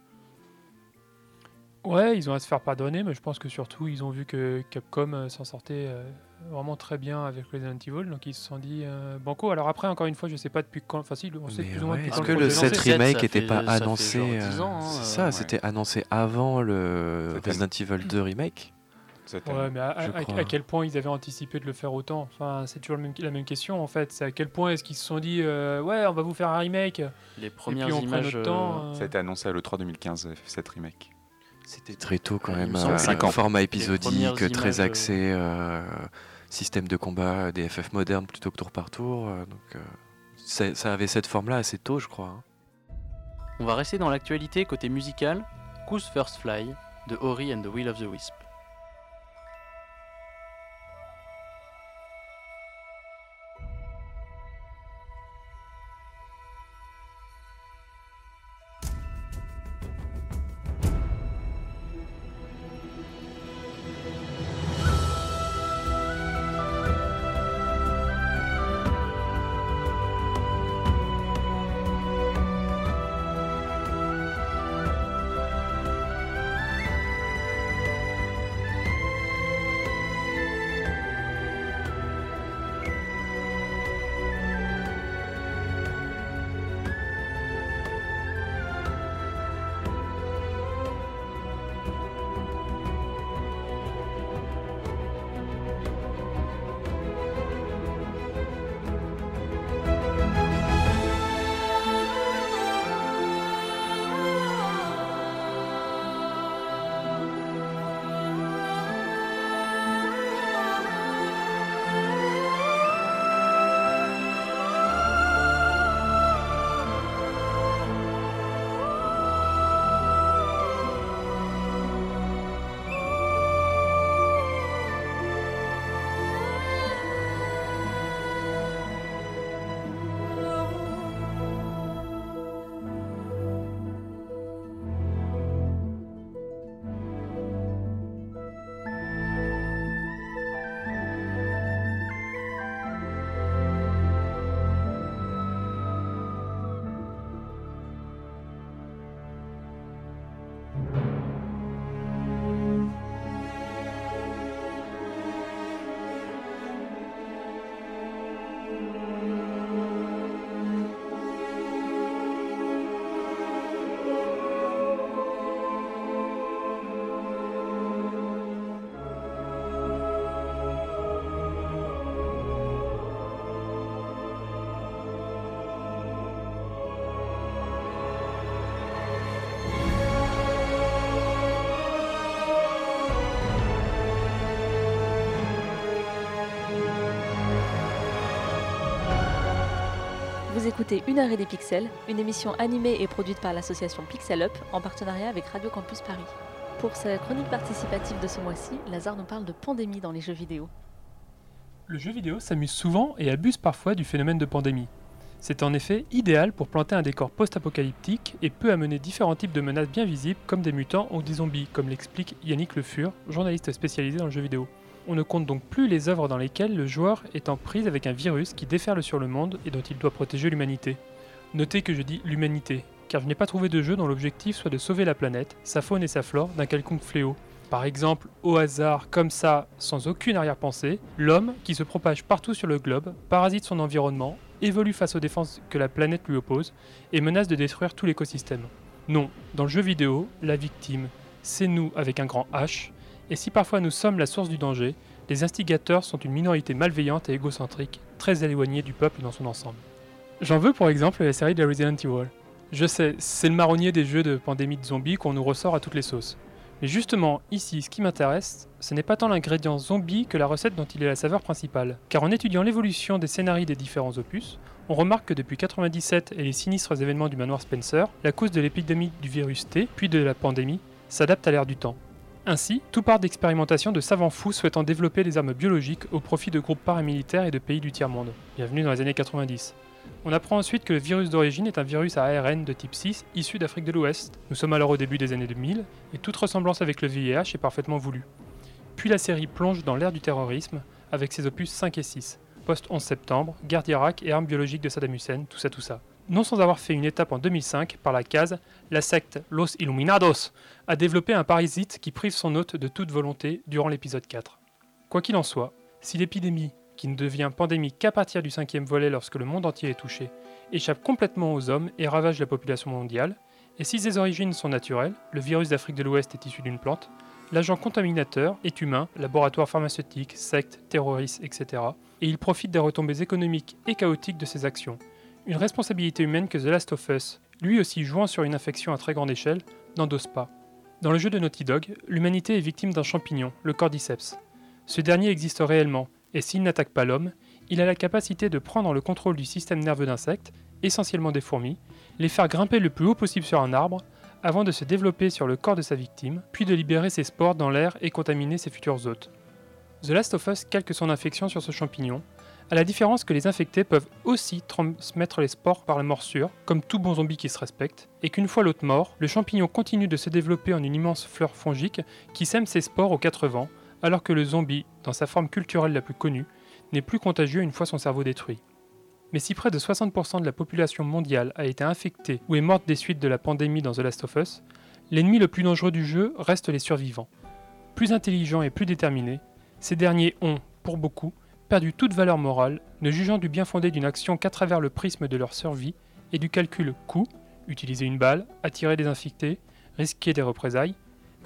Ouais, ils ont à se faire pardonner, mais je pense que surtout ils ont vu que Capcom euh, s'en sortait euh, vraiment très bien avec Resident Evil, donc ils se sont dit euh, banco. Alors après, encore une fois, je sais pas depuis quand, enfin si, on sait Mais plus ou moins ouais, Est-ce que le le projet est 7 lancé. remake n'était pas ça annoncé euh, 10 ans, hein, C'est euh, ça, ouais. c'était annoncé avant le Resident Evil 2 remake. Ouais, mais à, à- à- quel point ils avaient anticipé de le faire autant? Enfin, c'est toujours le même- la même question en fait. C'est à quel point est-ce qu'ils se sont dit euh, ouais, on va vous faire un remake? Les et premières puis on prend images. notre temps. euh, Ça a été annoncé à l'E3 2015, FF7 Remake. C'était très tôt quand même, euh, cinq ans. format épisodique, très images, euh, axé, euh, système de combat, des FF modernes plutôt que tour par tour. euh, donc euh, ça avait cette forme-là assez tôt, je crois. hein. On va rester dans l'actualité côté musical. Who's First Fly de Ori and the Will of the Wisp. Écoutez Une heure et des pixels, une émission animée et produite par l'association Pixel Up en partenariat avec Radio Campus Paris. Pour sa chronique participative de ce mois-ci, Lazare nous parle de pandémie dans les jeux vidéo. Le jeu vidéo s'amuse souvent et abuse parfois du phénomène de pandémie. C'est en effet idéal pour planter un décor post-apocalyptique et peut amener différents types de menaces bien visibles comme des mutants ou des zombies, comme l'explique Yannick Le Fur, journaliste spécialisé dans le jeu vidéo. On ne compte donc plus les œuvres dans lesquelles le joueur est en prise avec un virus qui déferle sur le monde et dont il doit protéger l'humanité. Notez que je dis l'humanité, car je n'ai pas trouvé de jeu dont l'objectif soit de sauver la planète, sa faune et sa flore d'un quelconque fléau. Par exemple, au hasard, comme ça, sans aucune arrière-pensée, l'homme, qui se propage partout sur le globe, parasite son environnement, évolue face aux défenses que la planète lui oppose, et menace de détruire tout l'écosystème. Non, dans le jeu vidéo, la victime, c'est nous avec un grand H, et si parfois nous sommes la source du danger, les instigateurs sont une minorité malveillante et égocentrique, très éloignée du peuple dans son ensemble. J'en veux pour exemple la série de Resident Evil. Je sais, c'est le marronnier des jeux de pandémie de zombies qu'on nous ressort à toutes les sauces. Mais justement, ici, ce qui m'intéresse, ce n'est pas tant l'ingrédient zombie que la recette dont il est la saveur principale. Car en étudiant l'évolution des scénarios des différents opus, on remarque que depuis 97 et les sinistres événements du manoir Spencer, la cause de l'épidémie du virus T, puis de la pandémie, s'adapte à l'ère du temps. Ainsi, tout part d'expérimentation de savants fous souhaitant développer des armes biologiques au profit de groupes paramilitaires et de pays du tiers-monde. Bienvenue dans les années 90. On apprend ensuite que le virus d'origine est un virus à ARN de type 6 issu d'Afrique de l'Ouest. Nous sommes alors au début des années 2000 et toute ressemblance avec le VIH est parfaitement voulue. Puis la série plonge dans l'ère du terrorisme avec ses opus 5 et 6, post-11 septembre, guerre d'Irak et armes biologiques de Saddam Hussein, tout ça tout ça. Non sans avoir fait une étape en 2005 par la case, la secte Los Illuminados a développé un parasite qui prive son hôte de toute volonté durant l'épisode 4. Quoi qu'il en soit, si l'épidémie qui ne devient pandémique qu'à partir du cinquième volet lorsque le monde entier est touché, échappe complètement aux hommes et ravage la population mondiale, et si ses origines sont naturelles, le virus d'Afrique de l'Ouest est issu d'une plante, l'agent contaminateur est humain, laboratoire pharmaceutique, secte, terroriste, etc., et il profite des retombées économiques et chaotiques de ses actions. Une responsabilité humaine que The Last of Us, lui aussi jouant sur une infection à très grande échelle, n'endosse pas. Dans le jeu de Naughty Dog, l'humanité est victime d'un champignon, le cordyceps. Ce dernier existe réellement, et s'il n'attaque pas l'homme, il a la capacité de prendre le contrôle du système nerveux d'insectes, essentiellement des fourmis, les faire grimper le plus haut possible sur un arbre, avant de se développer sur le corps de sa victime, puis de libérer ses spores dans l'air et contaminer ses futurs hôtes. The Last of Us calque son infection sur ce champignon, à la différence que les infectés peuvent aussi transmettre les spores par la morsure, comme tout bon zombie qui se respecte, et qu'une fois l'hôte mort, le champignon continue de se développer en une immense fleur fongique qui sème ses spores aux quatre vents, alors que le zombie, dans sa forme culturelle la plus connue, n'est plus contagieux une fois son cerveau détruit. Mais si près de 60% de la population mondiale a été infectée ou est morte des suites de la pandémie dans The Last of Us, l'ennemi le plus dangereux du jeu reste les survivants. Plus intelligents et plus déterminés, ces derniers ont, pour beaucoup, perdu toute valeur morale, ne jugeant du bien fondé d'une action qu'à travers le prisme de leur survie et du calcul coût, utiliser une balle, attirer des infectés, risquer des représailles,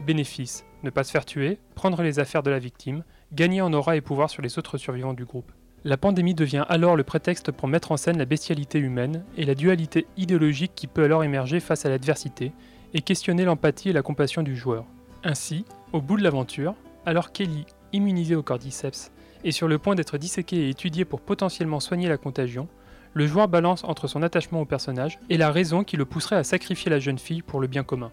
bénéfice, ne pas se faire tuer, prendre les affaires de la victime, gagner en aura et pouvoir sur les autres survivants du groupe. La pandémie devient alors le prétexte pour mettre en scène la bestialité humaine et la dualité idéologique qui peut alors émerger face à l'adversité et questionner l'empathie et la compassion du joueur. Ainsi, au bout de l'aventure, alors qu'Ellie, immunisée au cordyceps, est sur le point d'être disséquée et étudiée pour potentiellement soigner la contagion, le joueur balance entre son attachement au personnage et la raison qui le pousserait à sacrifier la jeune fille pour le bien commun.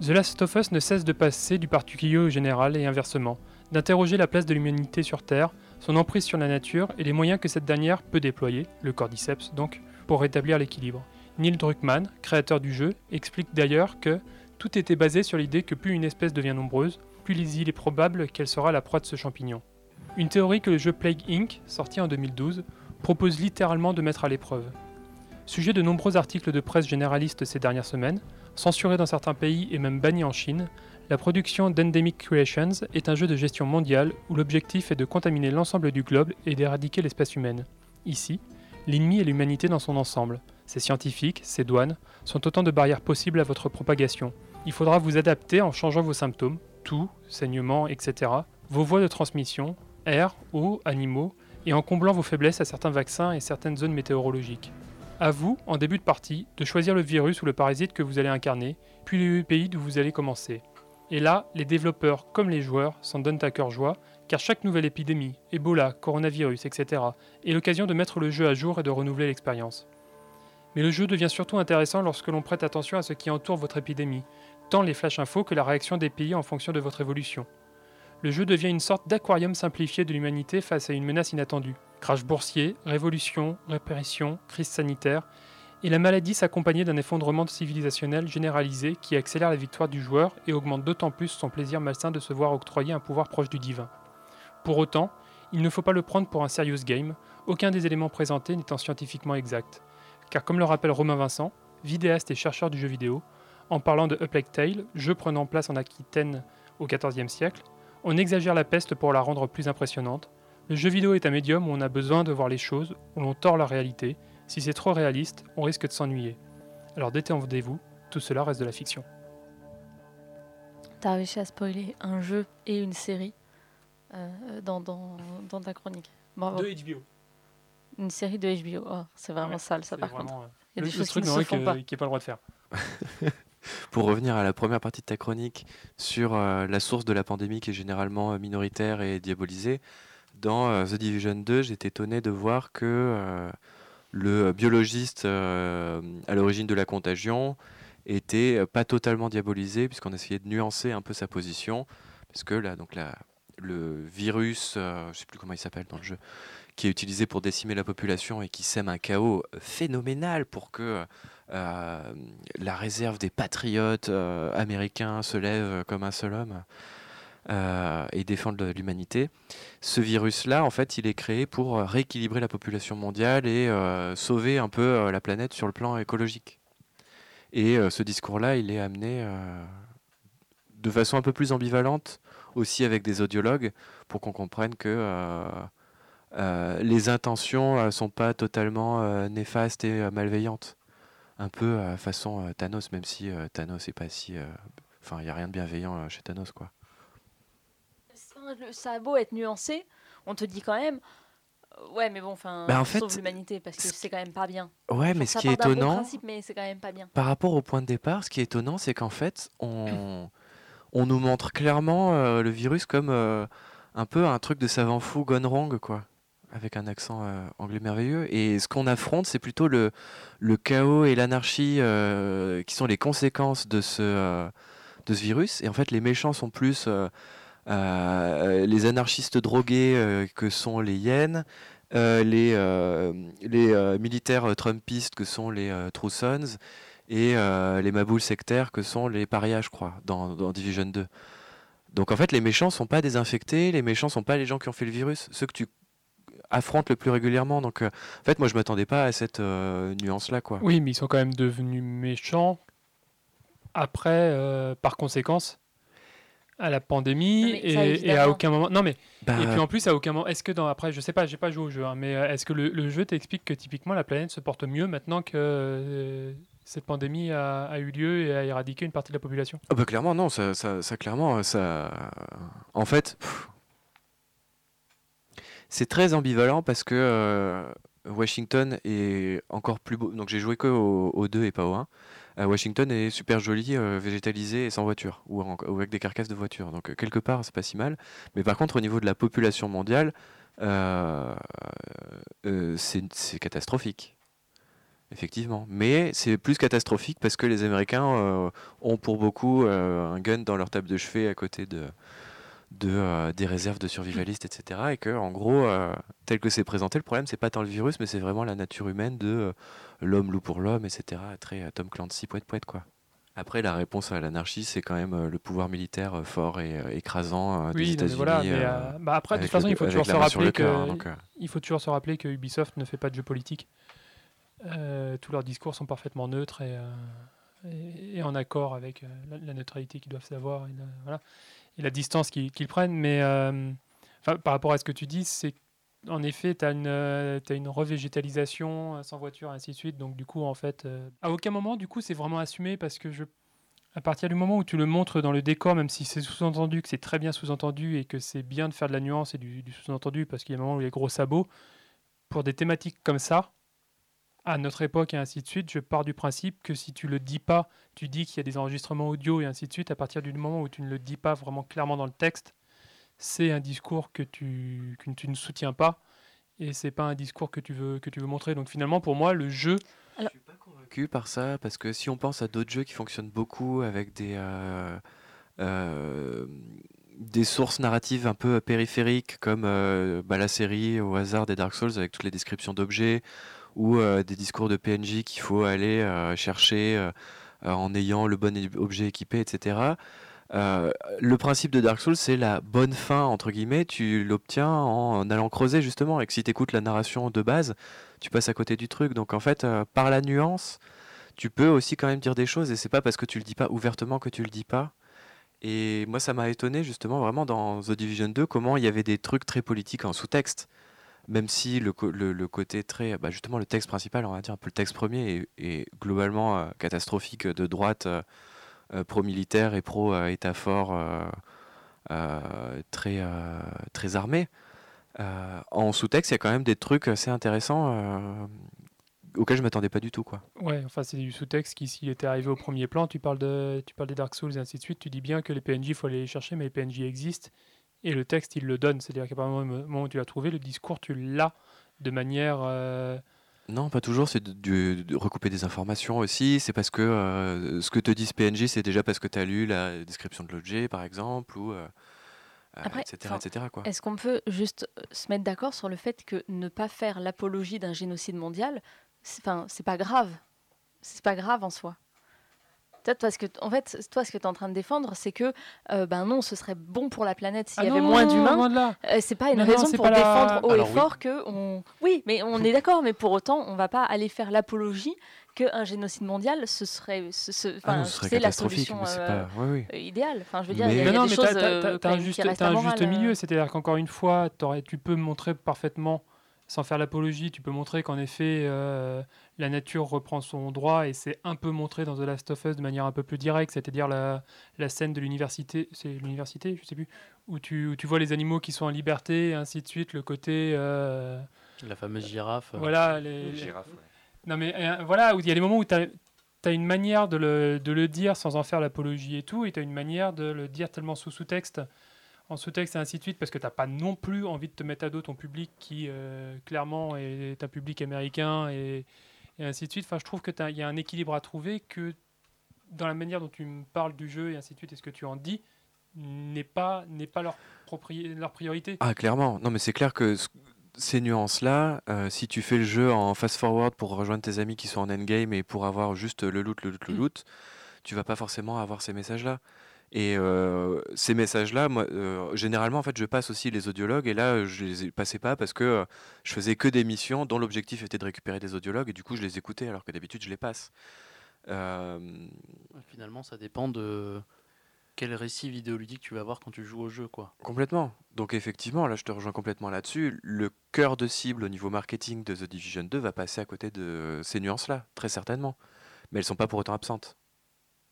The Last of Us ne cesse de passer du particulier au général et inversement, d'interroger la place de l'humanité sur Terre, son emprise sur la nature et les moyens que cette dernière peut déployer, le cordyceps donc, pour rétablir l'équilibre. Neil Druckmann, créateur du jeu, explique d'ailleurs que tout était basé sur l'idée que plus une espèce devient nombreuse, plus il est probable qu'elle sera la proie de ce champignon. Une théorie que le jeu Plague Inc., sorti en 2012, propose littéralement de mettre à l'épreuve. Sujet de nombreux articles de presse généralistes ces dernières semaines, censuré dans certains pays et même banni en Chine, la production d'Endemic Creations est un jeu de gestion mondiale où l'objectif est de contaminer l'ensemble du globe et d'éradiquer l'espèce humaine. Ici, l'ennemi est l'humanité dans son ensemble. Ses scientifiques, ses douanes, sont autant de barrières possibles à votre propagation. Il faudra vous adapter en changeant vos symptômes, toux, saignements, etc., vos voies de transmission, air, eau, animaux, et en comblant vos faiblesses à certains vaccins et certaines zones météorologiques. À vous, en début de partie, de choisir le virus ou le parasite que vous allez incarner, puis le pays d'où vous allez commencer. Et là, les développeurs comme les joueurs s'en donnent à cœur joie, car chaque nouvelle épidémie, Ebola, coronavirus, etc., est l'occasion de mettre le jeu à jour et de renouveler l'expérience. Mais le jeu devient surtout intéressant lorsque l'on prête attention à ce qui entoure votre épidémie, tant les flash infos que la réaction des pays en fonction de votre évolution. Le jeu devient une sorte d'aquarium simplifié de l'humanité face à une menace inattendue. Crash boursier, révolution, répression, crise sanitaire, et la maladie s'accompagnait d'un effondrement civilisationnel généralisé qui accélère la victoire du joueur et augmente d'autant plus son plaisir malsain de se voir octroyer un pouvoir proche du divin. Pour autant, il ne faut pas le prendre pour un serious game, aucun des éléments présentés n'étant scientifiquement exact. Car comme le rappelle Romain Vincent, vidéaste et chercheur du jeu vidéo, en parlant de Up Like Tale, jeu prenant place en Aquitaine au XIVe siècle, on exagère la peste pour la rendre plus impressionnante. Le jeu vidéo est un médium où on a besoin de voir les choses, où l'on tord la réalité. Si c'est trop réaliste, on risque de s'ennuyer. Alors détendez-vous, tout cela reste de la fiction. T'as réussi à spoiler un jeu et une série euh, dans, dans, dans, ta chronique. Bravo. De HBO. Une série de HBO. Oh, c'est vraiment ouais, sale, ça, par contre. Euh, Il y a des choses qui ne se font pas. Qui n'est pas le droit de faire. Pour revenir à la première partie de ta chronique sur euh, la source de la pandémie qui est généralement euh, minoritaire et diabolisée, dans euh, The Division 2, j'étais étonné de voir que le biologiste à l'origine de la contagion était pas totalement diabolisé puisqu'on essayait de nuancer un peu sa position parce que là donc le virus, je sais plus comment il s'appelle dans le jeu, qui est utilisé pour décimer la population et qui sème un chaos phénoménal pour que la réserve des patriotes euh, américains se lève comme un seul homme euh, et défende l'humanité. Ce virus-là, en fait, il est créé pour rééquilibrer la population mondiale et sauver un peu la planète sur le plan écologique. Et ce discours-là, il est amené de façon un peu plus ambivalente, aussi avec des audiologues, pour qu'on comprenne que euh, les intentions ne sont pas totalement euh, néfastes et euh, malveillantes. Un peu façon Thanos, même si Thanos n'est pas si. Enfin, il n'y a rien de bienveillant chez Thanos, quoi. Ça a beau être nuancé, on te dit quand même. Ouais, mais bon, enfin, bah en fait, sauve l'humanité parce que c'est quand même pas bien. Ouais, mais ce qui est étonnant, principe, mais c'est quand même pas bien. Par rapport au point de départ, ce qui est étonnant, c'est qu'en fait, on, on nous montre clairement euh, le virus comme euh, un peu un truc de savant fou gone wrong, quoi avec un accent euh, anglais merveilleux. Et ce qu'on affronte, c'est plutôt le, chaos et l'anarchie euh, qui sont les conséquences de ce, euh, de ce virus. Et en fait, les méchants sont plus les anarchistes drogués que sont les hyènes, les, militaires trumpistes que sont les True et les maboules sectaires que sont les parias, je crois, dans, Division 2. Donc en fait, les méchants sont pas désinfectés, les méchants sont pas les gens qui ont fait le virus. Ceux que tu affrontent le plus régulièrement. Donc, euh, en fait, moi, je m'attendais pas à cette euh, nuance-là, quoi. Oui, mais ils sont quand même devenus méchants après, euh, par conséquence, à la pandémie et, et, à aucun moment. Non, mais bah, et puis en plus, à aucun moment. Est-ce que dans après, je sais pas, j'ai pas joué au jeu, hein, mais est-ce que le, le jeu t'explique que typiquement la planète se porte mieux maintenant que cette pandémie a, a, eu lieu et a éradiqué une partie de la population? Ah bah clairement non, ça, ça, ça clairement ça. En fait. Pff, c'est très ambivalent parce que euh, Washington est encore plus beau. Donc j'ai joué que au, au 2 et pas au 1. Euh, Washington est super joli, euh, végétalisé et sans voiture, ou, ou, avec des carcasses de voitures. Donc quelque part, c'est pas si mal. Mais par contre, au niveau de la population mondiale, c'est catastrophique. Effectivement. Mais c'est plus catastrophique parce que les Américains ont pour beaucoup un gun dans leur table de chevet à côté de, de, euh, des réserves de survivalistes, etc. Et que, en gros, euh, tel que c'est présenté, le problème, c'est pas tant le virus, mais c'est vraiment la nature humaine de euh, l'homme loup pour l'homme, etc. Très Tom Clancy, poète, poète, quoi. Après, la réponse à l'anarchie, c'est quand même le pouvoir militaire fort et écrasant oui, des États-Unis. Voilà, bah après, de toute façon, il faut toujours se rappeler que donc, il faut toujours se rappeler que Ubisoft ne fait pas de jeu politique. tous leurs discours sont parfaitement neutres et, et, et en accord avec la, la, neutralité qu'ils doivent. Et la, voilà et la distance qu'ils qu prennent. Mais euh, par rapport à ce que tu dis, c'est en effet, tu as, euh, une revégétalisation euh, sans voiture, ainsi de suite. Donc, du coup, en fait, à aucun moment, du coup, c'est vraiment assumé parce que je. À partir du moment où tu le montres dans le décor, même si c'est sous-entendu, que c'est très bien sous-entendu et que c'est bien de faire de la nuance et du, du sous-entendu parce qu'il y a un moment où il y a gros sabots, pour des thématiques comme ça, à notre époque et ainsi de suite, je pars du principe que si tu le dis pas, tu dis qu'il y a des enregistrements audio et ainsi de suite, à partir du moment où tu ne le dis pas vraiment clairement dans le texte, c'est un discours que tu, que tu ne soutiens pas et c'est pas un discours que tu veux que tu veux montrer. Donc finalement pour moi le jeu Alors... Je suis pas convaincu par ça parce que si on pense à d'autres jeux qui fonctionnent beaucoup avec des euh, euh, des sources narratives un peu périphériques comme euh, bah, la série au hasard des Dark Souls avec toutes les descriptions d'objets ou euh, des discours de PNJ qu'il faut aller euh, chercher euh, en ayant le bon objet équipé, etc. Le principe de Dark Souls, c'est la bonne fin, entre guillemets, tu l'obtiens en, allant creuser justement, et que si tu écoutes la narration de base, tu passes à côté du truc. Donc en fait, par la nuance, tu peux aussi quand même dire des choses, et c'est pas parce que tu le dis pas ouvertement que tu le dis pas. Et moi, ça m'a étonné justement vraiment dans The Division 2 comment il y avait des trucs très politiques en sous-texte. Même si le, côté très. bah, justement, le texte principal, on va dire un peu le texte premier, est, globalement euh, catastrophique de droite, euh, euh, pro-militaire et pro-État fort, très, très armé. En sous-texte, il y a quand même des trucs assez intéressants auxquels je m'attendais pas du tout. Quoi. Ouais, enfin c'est du sous-texte qui s'il était arrivé au premier plan, tu parles de tu parles des Dark Souls et ainsi de suite, tu dis bien que les PNJ il faut aller les chercher mais les PNJ existent et le texte il le donne, c'est-à-dire qu'à partir du moment où tu l'as trouvé, le discours tu l'as de manière euh, Non, pas toujours. C'est de, de- de recouper des informations aussi. C'est parce que euh, ce que te disent PNJ, c'est déjà parce que tu as lu la description de l'objet, par exemple, ou euh, Après, etc., etc. Quoi. Est-ce qu'on peut juste se mettre d'accord sur le fait que ne pas faire l'apologie d'un génocide mondial, c'est- enfin, c'est pas grave. C'est pas grave en soi. Peut-être parce que, en fait, toi, ce que tu es en train de défendre, c'est que, euh, ben non, ce serait bon pour la planète s'il Ah y avait non, moins d'humains. Euh, c'est pas une Non, raison pour la- défendre haut Alors, et oui. fort que on. Oui, mais on est d'accord, mais pour autant, on va pas aller faire l'apologie qu'un génocide mondial, ce serait, ce, ce- Ah enfin, non, ce serait c'est la catastrophique, solution mais c'est euh, pas- oui, oui. idéale. Enfin, je veux dire, il y a, Mais- il y a non, des mais choses t'as- un juste, t'as un juste milieu, c'est-à-dire qu'encore une fois, tu peux montrer parfaitement, sans faire l'apologie, tu peux montrer qu'en effet, euh, la nature reprend son droit, et c'est un peu montré dans The Last of Us de manière un peu plus directe, c'est-à-dire la, la scène de l'université, c'est l'université, je sais plus, où tu, où tu vois les animaux qui sont en liberté, et ainsi de suite, le côté... euh, La fameuse girafe. Voilà, les, girafes, ouais. Non, mais euh, voilà, où il y a des moments où tu as, une manière de le, de le dire sans en faire l'apologie et tout, et tu as une manière de le dire tellement sous sous-texte, en sous-texte et ainsi de suite, parce que tu pas non plus envie de te mettre à dos ton public qui, euh, clairement, est un public américain et, et ainsi de suite. Enfin, je trouve qu'il y a un équilibre à trouver que dans la manière dont tu me parles du jeu et ainsi de suite, et ce que tu en dis, n'est pas, n'est pas leur, propri- leur priorité. Ah, clairement. Non, mais c'est clair que ce- ces nuances-là, euh, si tu fais le jeu en fast-forward pour rejoindre tes amis qui sont en endgame et pour avoir juste le loot, le loot, le loot, tu vas pas forcément avoir ces messages-là. Et euh, ces messages-là, moi, euh, généralement, en fait, je passe aussi les audiologues. Et là, je les ai- passais pas parce que euh, je faisais que des missions dont l'objectif était de récupérer des audiologues. Et du coup, je les écoutais alors que d'habitude, je les passe. Finalement, ça dépend de quel récit vidéoludique tu vas avoir quand tu joues au jeu, quoi. Complètement. Donc effectivement, là je te rejoins complètement là-dessus. Le cœur de cible au niveau marketing de The Division 2 va passer à côté de ces nuances-là, très certainement. Mais elles sont pas pour autant absentes.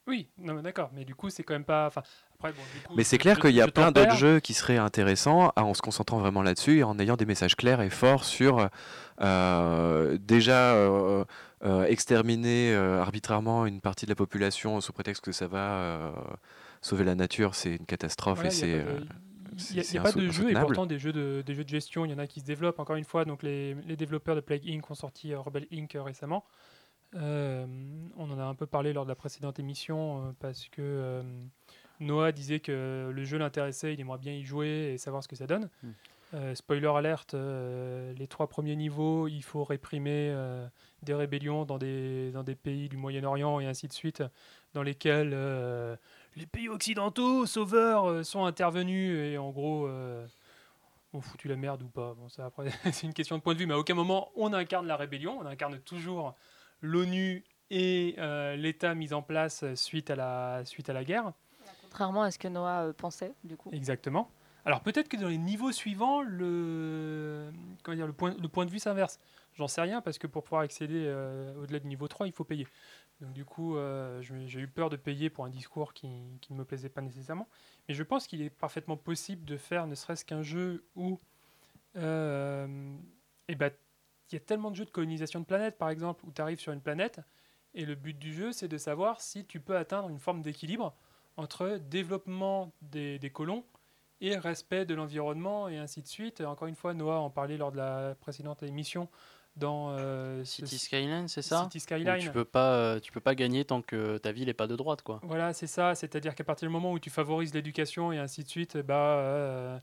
Oui, non, mais d'accord, mais du coup, c'est quand même pas. Enfin, après, bon, du coup, Mais c'est clair qu'il y a je plein d'autres jeux qui seraient intéressants en se concentrant vraiment là-dessus et en ayant des messages clairs et forts sur euh, déjà euh, euh, exterminer arbitrairement une partie de la population sous prétexte que ça va sauver la nature, c'est une catastrophe Voilà, et c'est. Il n'y a, y pas de jeu, et pourtant des jeux de, des jeux de gestion, il y en a qui se développent. Encore une fois, donc les, les développeurs de Plague Inc. ont sorti Rebel Inc. récemment. Euh, on en a un peu parlé lors de la précédente émission euh, parce que euh, Noah disait que le jeu l'intéressait, il aimerait bien y jouer et savoir ce que ça donne. Mm. Euh, spoiler alerte, les trois premiers niveaux, il faut réprimer des rébellions dans des, dans des pays du Moyen-Orient et ainsi de suite, dans lesquels les pays occidentaux, sauveurs, sont intervenus et en gros ont foutu la merde ou pas. Bon, ça après, c'est une question de point de vue, mais à aucun moment on incarne la rébellion, on incarne toujours l'ONU et euh, l'État mis en place suite à la, suite à la guerre. Contrairement à ce que Noah euh, pensait, du coup. Exactement. Alors peut-être que dans les niveaux suivants, le, comment dire, le, point, le point de vue s'inverse. J'en sais rien parce que pour pouvoir accéder euh, au-delà du niveau 3, il faut payer. Donc du coup, euh, j'ai eu peur de payer pour un discours qui, qui ne me plaisait pas nécessairement. Mais je pense qu'il est parfaitement possible de faire ne serait-ce qu'un jeu où euh, eh ben, il y a tellement de jeux de colonisation de planètes, par exemple, où tu arrives sur une planète, et le but du jeu, c'est de savoir si tu peux atteindre une forme d'équilibre entre développement des, des colons et respect de l'environnement et ainsi de suite. Encore une fois, Noah en parlait lors de la précédente émission dans euh, City Skyline, c'est ça? City Skyline. tu peux pas, euh, tu peux pas gagner tant que ta ville n'est pas de droite, quoi. Voilà, c'est ça. C'est-à-dire qu'à partir du moment où tu favorises l'éducation et ainsi de suite, bah, euh,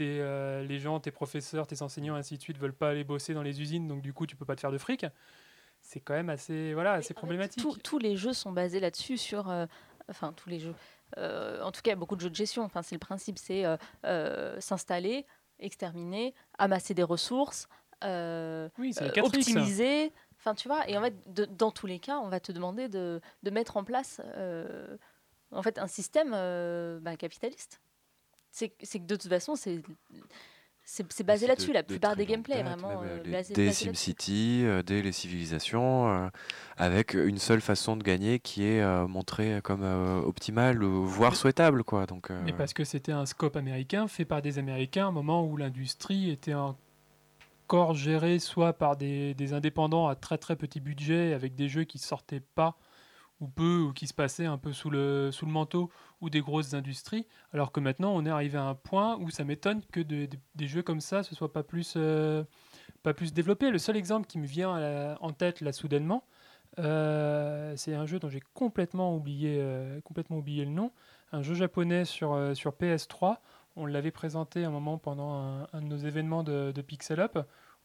tes, euh, les gens, tes professeurs, tes enseignants, ainsi de suite, veulent pas aller bosser dans les usines, donc du coup, tu peux pas te faire de fric. C'est quand même assez, voilà, assez problématique. Tous- tous les jeux sont basés là-dessus, sur. euh, enfin, tous les jeux. Euh, en tout cas, beaucoup de jeux de gestion. Enfin, c'est le principe c'est s'installer, exterminer, amasser des ressources, Oui, c'est la 4X. optimiser. Enfin, tu vois, et en fait, de- dans tous les cas, on va te demander de, de mettre en place en fait, un système bah, capitaliste. C'est c'est que de toute façon, c'est c'est c'est basé là-dessus. de- La plupart des gameplays, vraiment. euh, les- basé- dès basé là-dessus. SimCity, euh, dès les civilisations, euh, avec une seule façon de gagner qui est euh, montrée comme euh, optimale, ou voire souhaitable. Quoi. Donc, euh, Mais parce que c'était un scope américain fait par des Américains, au moment où l'industrie était encore gérée soit par des, des indépendants à très très petit budget, avec des jeux qui sortaient pas ou peu, ou qui se passaient un peu sous le, sous le manteau, ou des grosses industries, alors que maintenant on est arrivé à un point où ça m'étonne que de- de- des jeux comme ça se soient pas plus, euh, pas plus développés. Le seul exemple qui me vient la- en tête là soudainement, euh, c'est un jeu dont j'ai complètement oublié, euh, complètement oublié le nom, un jeu japonais sur, euh, sur PS3. On l'avait présenté un moment pendant un, un de nos événements de, de Pixel Up,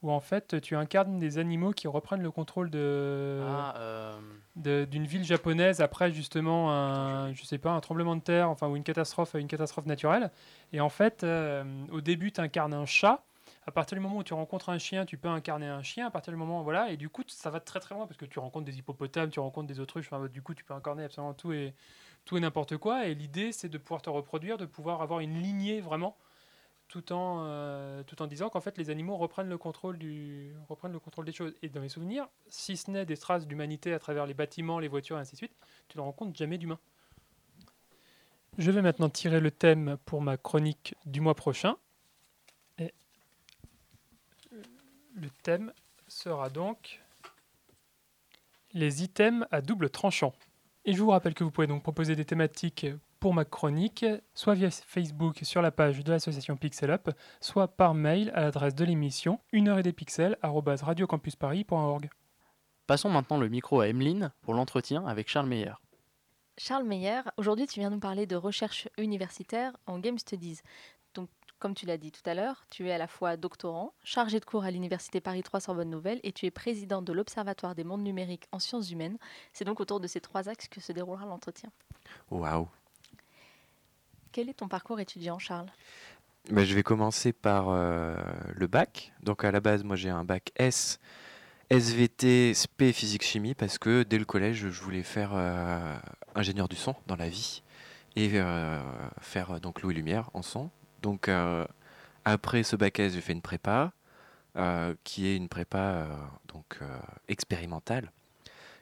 où en fait tu incarnes des animaux qui reprennent le contrôle de Ah, euh, d'une ville japonaise après justement un je sais pas un tremblement de terre enfin ou une catastrophe une catastrophe naturelle. Et en fait euh, au début tu incarnes un chat. À partir du moment où tu rencontres un chien tu peux incarner un chien. À partir du moment voilà et du coup ça va très très loin parce que tu rencontres des hippopotames tu rencontres des autruches enfin, du coup tu peux incarner absolument tout et tout et n'importe quoi. Et l'idée c'est de pouvoir te reproduire de pouvoir avoir une lignée vraiment tout en, euh, tout en disant qu'en fait les animaux reprennent le, contrôle du, reprennent le contrôle des choses. Et dans mes souvenirs, si ce n'est des traces d'humanité à travers les bâtiments, les voitures et ainsi de suite, tu ne rencontres jamais d'humains. Je vais maintenant tirer le thème pour ma chronique du mois prochain. Et le thème sera donc les items à double tranchant. Et je vous rappelle que vous pouvez donc proposer des thématiques pour ma chronique, soit via Facebook sur la page de l'association Pixel Up, soit par mail à l'adresse de l'émission 1 heure et des pixels radiocampusparis.org. Passons maintenant le micro à Emeline pour l'entretien avec Charles Meyer. Charles Meyer, aujourd'hui tu viens nous parler de recherche universitaire en Game Studies. Donc, comme tu l'as dit tout à l'heure, tu es à la fois doctorant, chargé de cours à l'Université Paris 3 Sorbonne Nouvelle et tu es président de l'Observatoire des mondes numériques en sciences humaines. C'est donc autour de ces trois axes que se déroulera l'entretien. Waouh Quel est ton parcours étudiant, Charles? Ben, je vais commencer par euh, le bac. Donc à la base, moi j'ai un bac S, SVT, SP physique chimie parce que dès le collège, je voulais faire euh, ingénieur du son dans la vie et euh, faire donc Louis Lumière en son. Donc après ce bac S, j'ai fait une prépa qui est une prépa donc expérimentale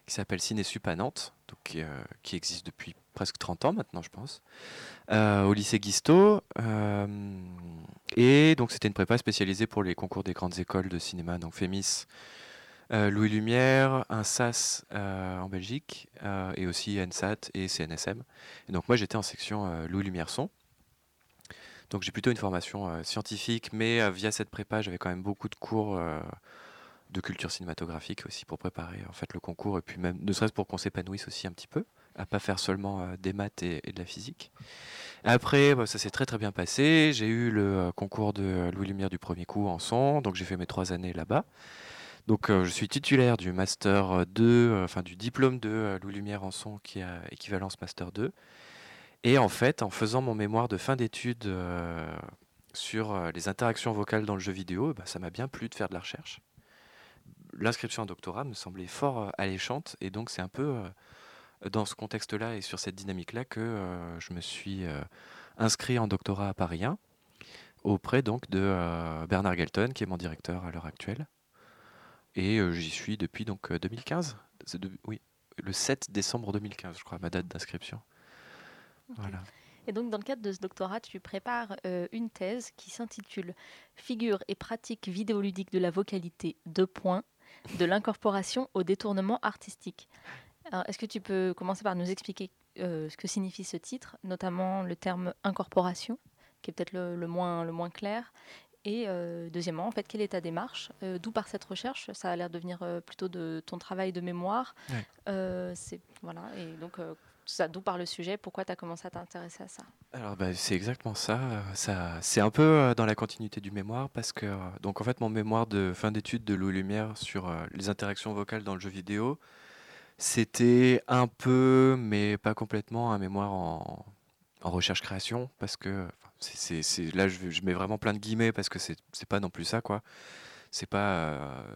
qui s'appelle Cinésup à Nantes, donc, qui existe depuis presque 30 ans maintenant, je pense, euh, au lycée Guisto. euh, et donc, c'était une prépa spécialisée pour les concours des grandes écoles de cinéma, donc FEMIS, euh, Louis Lumière, un SAS euh, en Belgique, et aussi NSAT et CNSM. Et donc, moi, j'étais en section Louis Lumière Son. Donc, j'ai plutôt une formation scientifique, mais via cette prépa, j'avais quand même beaucoup de cours de culture cinématographique aussi pour préparer en fait le concours et puis même ne serait-ce pour qu'on s'épanouisse aussi un petit peu à pas faire seulement euh, des maths et, de la physique. Après, bah, ça s'est très très bien passé. J'ai eu le euh, concours de Louis Lumière du premier coup en son, donc j'ai fait mes trois années là-bas. Donc euh, je suis titulaire du master 2, euh, enfin du diplôme de Louis Lumière en son qui a équivalence master 2. Et en fait, en faisant mon mémoire de fin d'études sur les interactions vocales dans le jeu vidéo, bah, ça m'a bien plu de faire de la recherche l'inscription en doctorat me semblait fort alléchante et donc c'est un peu dans ce contexte-là et sur cette dynamique-là que euh, je me suis euh, inscrit en doctorat à Paris 1 auprès donc de euh, Bernard Gelton qui est mon directeur à l'heure actuelle. Et j'y suis depuis donc euh, 2015 C'est de- oui le 7 décembre 2015 je crois ma date d'inscription. Voilà. Et donc, dans le cadre de ce doctorat, tu prépares euh, une thèse qui s'intitule Figures et pratiques vidéoludiques de la vocalité, deux points, de l'incorporation au détournement artistique. Alors, est-ce que tu peux commencer par nous expliquer euh, ce que signifie ce titre, notamment le terme incorporation qui est peut-être le, le moins, le moins clair? Et euh, deuxièmement, en fait, quelle est ta démarche? Euh, D'où par cette recherche? Ça a l'air de venir plutôt de ton travail de mémoire. Ouais. C'est voilà. Et donc, ça, d'où par le sujet? Pourquoi tu as commencé à t'intéresser à ça? Alors bah, c'est exactement ça. ça c'est un peu dans la continuité du mémoire parce que donc en fait mon mémoire de fin d'études de et lumière sur les interactions vocales dans le jeu vidéo, c'était un peu mais pas complètement un mémoire en, en recherche création parce que là je, mets vraiment plein de guillemets parce que c'est pas non plus ça quoi. C'est pas euh,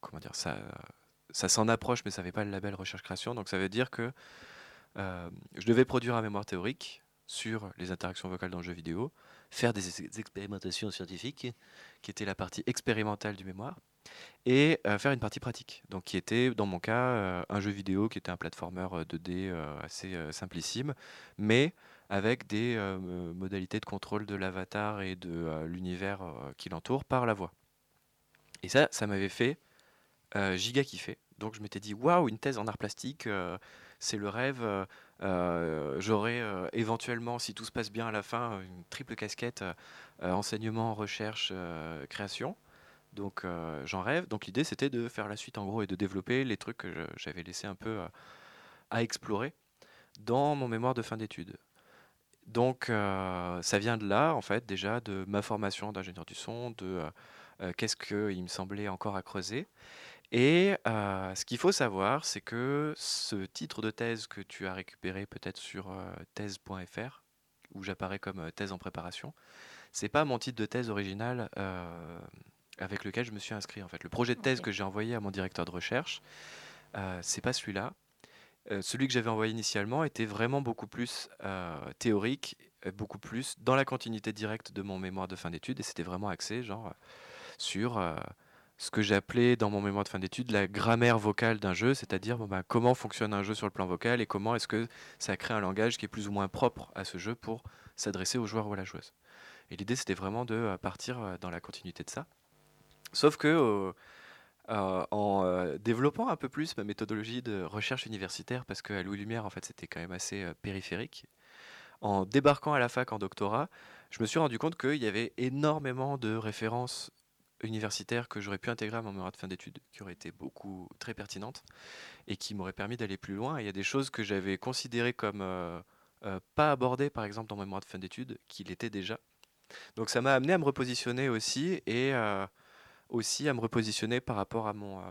comment dire ça ça s'en approche mais ça fait pas le label recherche création donc ça veut dire que euh, je devais produire un mémoire théorique sur les interactions vocales dans le jeu vidéo, faire des expérimentations scientifiques, qui était la partie expérimentale du mémoire, et euh, faire une partie pratique, donc qui était dans mon cas euh, un jeu vidéo qui était un platformer euh, 2D euh, assez simplissime, mais avec des modalités de contrôle de l'avatar et de l'univers qui l'entoure par la voix. Et ça, ça m'avait fait giga kiffer. Donc je m'étais dit, waouh, une thèse en art plastique, c'est le rêve. euh, J'aurai éventuellement, si tout se passe bien à la fin, une triple casquette enseignement, recherche, création. Donc euh, j'en rêve. Donc l'idée c'était de faire la suite en gros et de développer les trucs que j'avais laissé un peu euh, à explorer dans mon mémoire de fin d'études. Donc euh, ça vient de là en fait déjà de ma formation d'ingénieur du son, de qu'est-ce qu'il me semblait encore à creuser. Et ce qu'il faut savoir, c'est que ce titre de thèse que tu as récupéré peut-être sur thèse.fr, où j'apparais comme thèse en préparation, c'est pas mon titre de thèse original avec lequel je me suis inscrit. En fait, le projet de thèse que j'ai envoyé à mon directeur de recherche, euh, c'est pas celui-là. Euh, celui que j'avais envoyé initialement était vraiment beaucoup plus euh, théorique, euh, beaucoup plus dans la continuité directe de mon mémoire de fin d'études, et c'était vraiment axé genre sur ce que j'appelais dans mon mémoire de fin d'études la grammaire vocale d'un jeu, c'est-à-dire ben, comment fonctionne un jeu sur le plan vocal et comment est-ce que ça crée un langage qui est plus ou moins propre à ce jeu pour s'adresser aux joueurs ou à la joueuse. Et l'idée c'était vraiment de partir dans la continuité de ça. Sauf que euh, euh, en euh, développant un peu plus ma méthodologie de recherche universitaire, parce qu'à Louis Lumière, en fait, c'était quand même assez périphérique, en débarquant à la fac en doctorat, je me suis rendu compte qu'il y avait énormément de références universitaires que j'aurais pu intégrer à mon mémoire de fin d'études, qui auraient été beaucoup très pertinentes et qui m'auraient permis d'aller plus loin. Il y a des choses que j'avais considérées comme pas abordées, par exemple, dans mon mémoire de fin d'études, qui l'étaient déjà. Donc ça m'a amené à me repositionner aussi et aussi à me repositionner par rapport à mon euh,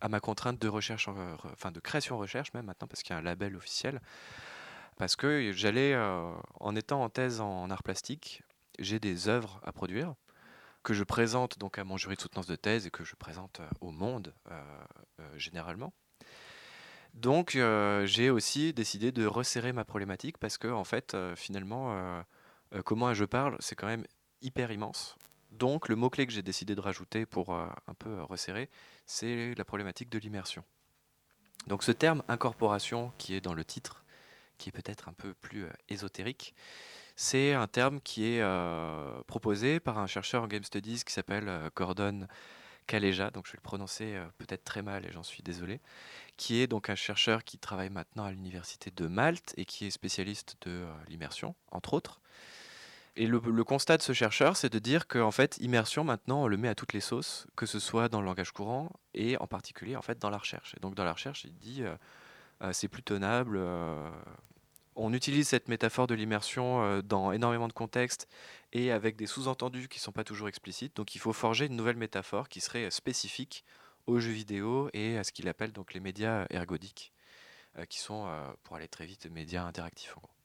à ma contrainte de recherche, en- re- enfin de création recherche même maintenant parce qu'il y a un label officiel. Parce que j'allais, euh, en étant en thèse en art plastique, j'ai des œuvres à produire que je présente donc à mon jury de soutenance de thèse et que je présente euh, au monde généralement. Donc j'ai aussi décidé de resserrer ma problématique parce que en fait finalement comment jeu parle c'est quand même hyper immense. Donc le mot-clé que j'ai décidé de rajouter pour euh, un peu euh, resserrer c'est la problématique de l'immersion. Donc ce terme incorporation qui est dans le titre, qui est peut-être un peu plus euh, ésotérique, c'est un terme qui est proposé par un chercheur en Game Studies qui s'appelle Gordon Kaleja, donc je vais le prononcer peut-être très mal et j'en suis désolé, qui est donc un chercheur qui travaille maintenant à l'université de Malte et qui est spécialiste de l'immersion, entre autres. Et le, constat de ce chercheur, c'est de dire qu'en fait, immersion, maintenant, on le met à toutes les sauces, que ce soit dans le langage courant et en particulier en fait dans la recherche. Et donc dans la recherche, il dit euh, euh, c'est plus tenable. euh, on utilise cette métaphore de l'immersion dans énormément de contextes et avec des sous-entendus qui ne sont pas toujours explicites. Donc il faut forger une nouvelle métaphore qui serait spécifique aux jeux vidéo et à ce qu'il appelle donc les médias ergodiques, qui sont, pour aller très vite, médias interactifs en gros.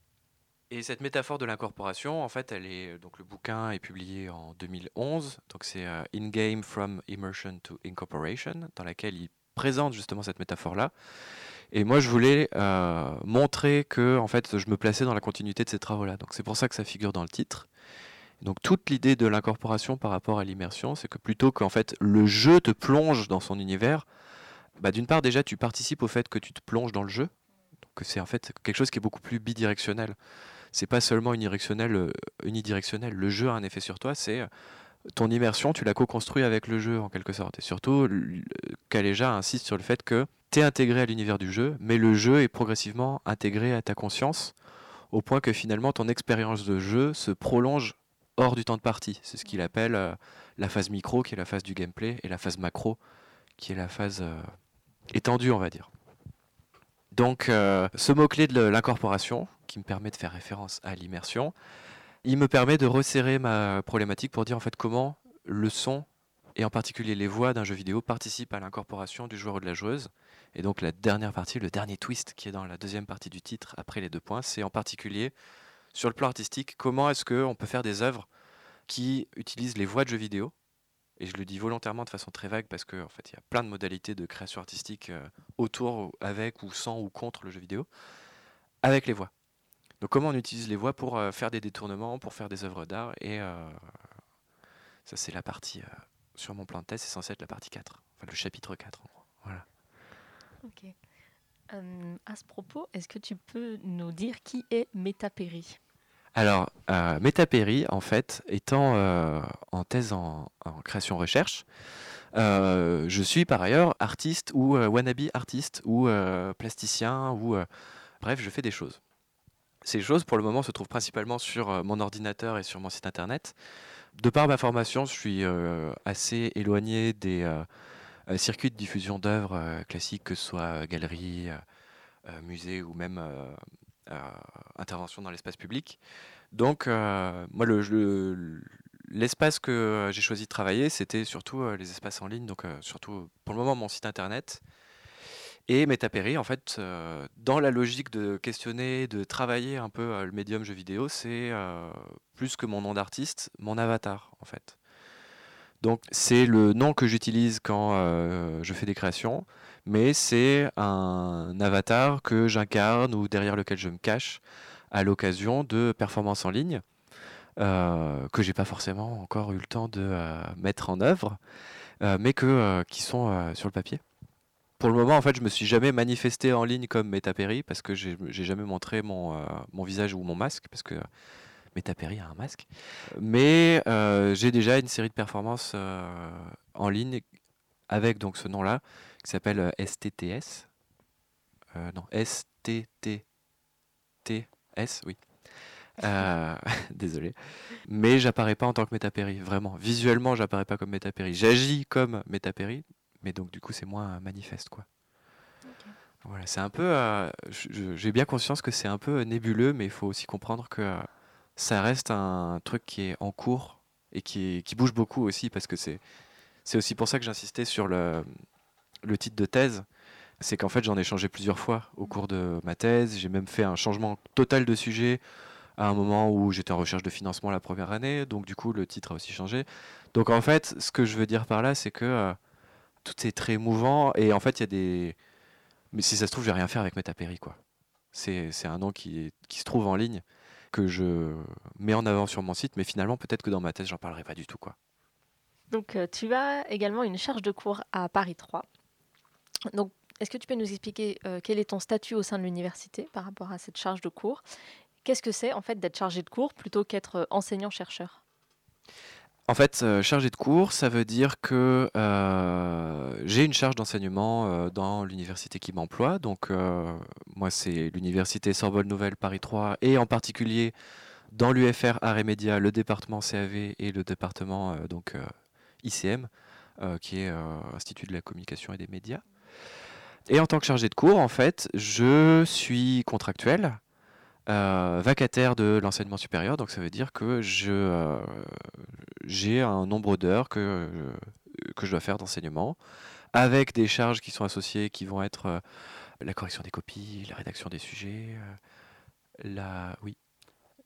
Et cette métaphore de l'incorporation, en fait, elle est donc le bouquin est publié en 2011, donc c'est euh, In Game from Immersion to Incorporation, dans laquelle il présente justement cette métaphore-là. Et moi, je voulais euh, montrer que, en fait, je me plaçais dans la continuité de ces travaux-là. Donc c'est pour ça que ça figure dans le titre. Donc toute l'idée de l'incorporation par rapport à l'immersion, c'est que plutôt qu'en fait le jeu te plonge dans son univers, bah, d'une part déjà tu participes au fait que tu te plonges dans le jeu, donc c'est en fait quelque chose qui est beaucoup plus bidirectionnel. C'est pas seulement unidirectionnel, euh, unidirectionnel. Le jeu a un effet sur toi, c'est euh, ton immersion, tu l'as co-construit avec le jeu en quelque sorte. Et surtout, l- Kaleja insiste sur le fait que tu es intégré à l'univers du jeu, mais le jeu est progressivement intégré à ta conscience au point que finalement ton expérience de jeu se prolonge hors du temps de partie. C'est ce qu'il appelle euh, la phase micro, qui est la phase du gameplay, et la phase macro, qui est la phase euh, étendue, on va dire. Donc, euh, ce mot-clé de l'incorporation, qui me permet de faire référence à l'immersion, il me permet de resserrer ma problématique pour dire en fait comment le son, et en particulier les voix d'un jeu vidéo, participent à l'incorporation du joueur ou de la joueuse. Et donc la dernière partie, le dernier twist qui est dans la deuxième partie du titre, après les deux points, c'est en particulier sur le plan artistique, comment est-ce qu'on peut faire des œuvres qui utilisent les voix de jeux vidéo et je le dis volontairement de façon très vague parce qu'en en fait, il y a plein de modalités de création artistique euh, autour, avec ou sans ou contre le jeu vidéo, avec les voix. Donc comment on utilise les voix pour euh, faire des détournements, pour faire des œuvres d'art, et euh, ça c'est la partie, sur mon plan de thèse, c'est censé être la partie 4, enfin le chapitre 4 en gros. Ok. à ce propos, est-ce que tu peux nous dire qui est Métapéry alors, euh, en fait, étant euh, en thèse en, création-recherche, euh, je suis par ailleurs artiste ou euh, wannabe artiste ou plasticien ou bref, je fais des choses. Ces choses, pour le moment, se trouvent principalement sur mon ordinateur et sur mon site internet. De par ma formation, je suis assez éloigné des circuits de diffusion d'œuvres classiques, que ce soit galerie, musée ou même intervention dans l'espace public. Donc, euh, moi, le, l'espace que j'ai choisi de travailler, c'était surtout euh, les espaces en ligne, donc surtout pour le moment mon site internet. Et Metapéry, en fait, dans la logique de questionner, de travailler un peu le médium jeu vidéo, c'est plus que mon nom d'artiste, mon avatar, en fait. Donc c'est le nom que j'utilise quand je fais des créations mais c'est un avatar que j'incarne ou derrière lequel je me cache à l'occasion de performances en ligne euh, que j'ai pas forcément encore eu le temps de euh, mettre en œuvre, euh, mais que, qui sont sur le papier. Pour le moment, en fait, je me suis jamais manifesté en ligne comme Metapéry parce que j'ai jamais montré mon, mon visage ou mon masque parce que Metapéry a un masque. Mais j'ai déjà une série de performances en ligne avec donc ce nom-là qui s'appelle STTS. Euh, euh, non, STTTS, oui. Euh, désolé. Mais j'apparais pas en tant que Métapéry, vraiment. Visuellement, j'apparais pas comme Métapéry. J'agis comme Métapéry, mais donc du coup, c'est moins manifeste, quoi. Voilà, c'est un peu. J'ai bien conscience que c'est un peu nébuleux, mais il faut aussi comprendre que ça reste un truc qui est en cours et qui, qui bouge beaucoup aussi, parce que c'est aussi pour ça que j'insistais sur le, le titre de thèse, c'est qu'en fait j'en ai changé plusieurs fois au cours de ma thèse. J'ai même fait un changement total de sujet à un moment où j'étais en recherche de financement la première année, donc du coup le titre a aussi changé. Donc en fait, ce que je veux dire par là, c'est que euh, tout est très mouvant et en fait il y a des... Mais si ça se trouve, je vais rien faire avec Metapéry, quoi. C'est un nom qui, qui se trouve en ligne, que je mets en avant sur mon site, mais finalement peut-être que dans ma thèse, j'en parlerai pas du tout, quoi. Donc euh, tu as également une charge de cours à Paris 3 donc, est-ce que tu peux nous expliquer euh, quel est ton statut au sein de l'université par rapport à cette charge de cours? Qu'est-ce que c'est en fait d'être chargé de cours plutôt qu'être euh, enseignant-chercheur? En fait, euh, chargé de cours, ça veut dire que j'ai une charge d'enseignement dans l'université qui m'emploie. Donc, moi, c'est l'université Sorbonne Nouvelle Paris 3 et en particulier dans l'UFR Arts et le département CAV et le département donc ICM, qui est Institut de la communication et des médias. Et en tant que chargé de cours, en fait, je suis contractuel, euh, vacataire de l'enseignement supérieur. Donc ça veut dire que je euh, j'ai un nombre d'heures que, euh, que je dois faire d'enseignement, avec des charges qui sont associées, qui vont être la correction des copies, la rédaction des sujets, la... Oui.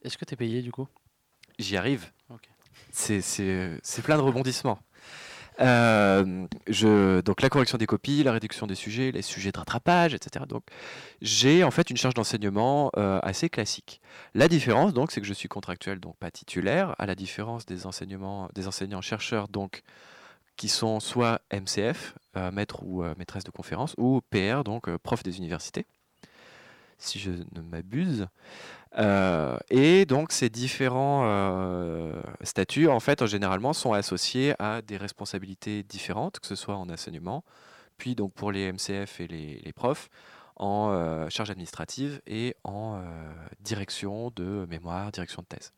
Est-ce que tu es payé du coup? J'y arrive. C'est plein de rebondissements. Euh, donc la correction des copies, la réduction des sujets, les sujets de rattrapage, etc. Donc j'ai en fait une charge d'enseignement euh, assez classique. La différence donc c'est que je suis contractuel donc pas titulaire, à la différence des enseignements, des enseignants chercheurs donc qui sont soit MCF, euh, maître ou maîtresse de conférence, ou PR donc prof des universités si je ne m'abuse. Euh, et donc ces différents euh, statuts, en fait, généralement, sont associés à des responsabilités différentes, que ce soit en enseignement, puis donc pour les MCF et les, profs, en euh, charge administrative et en direction de mémoire, direction de thèse.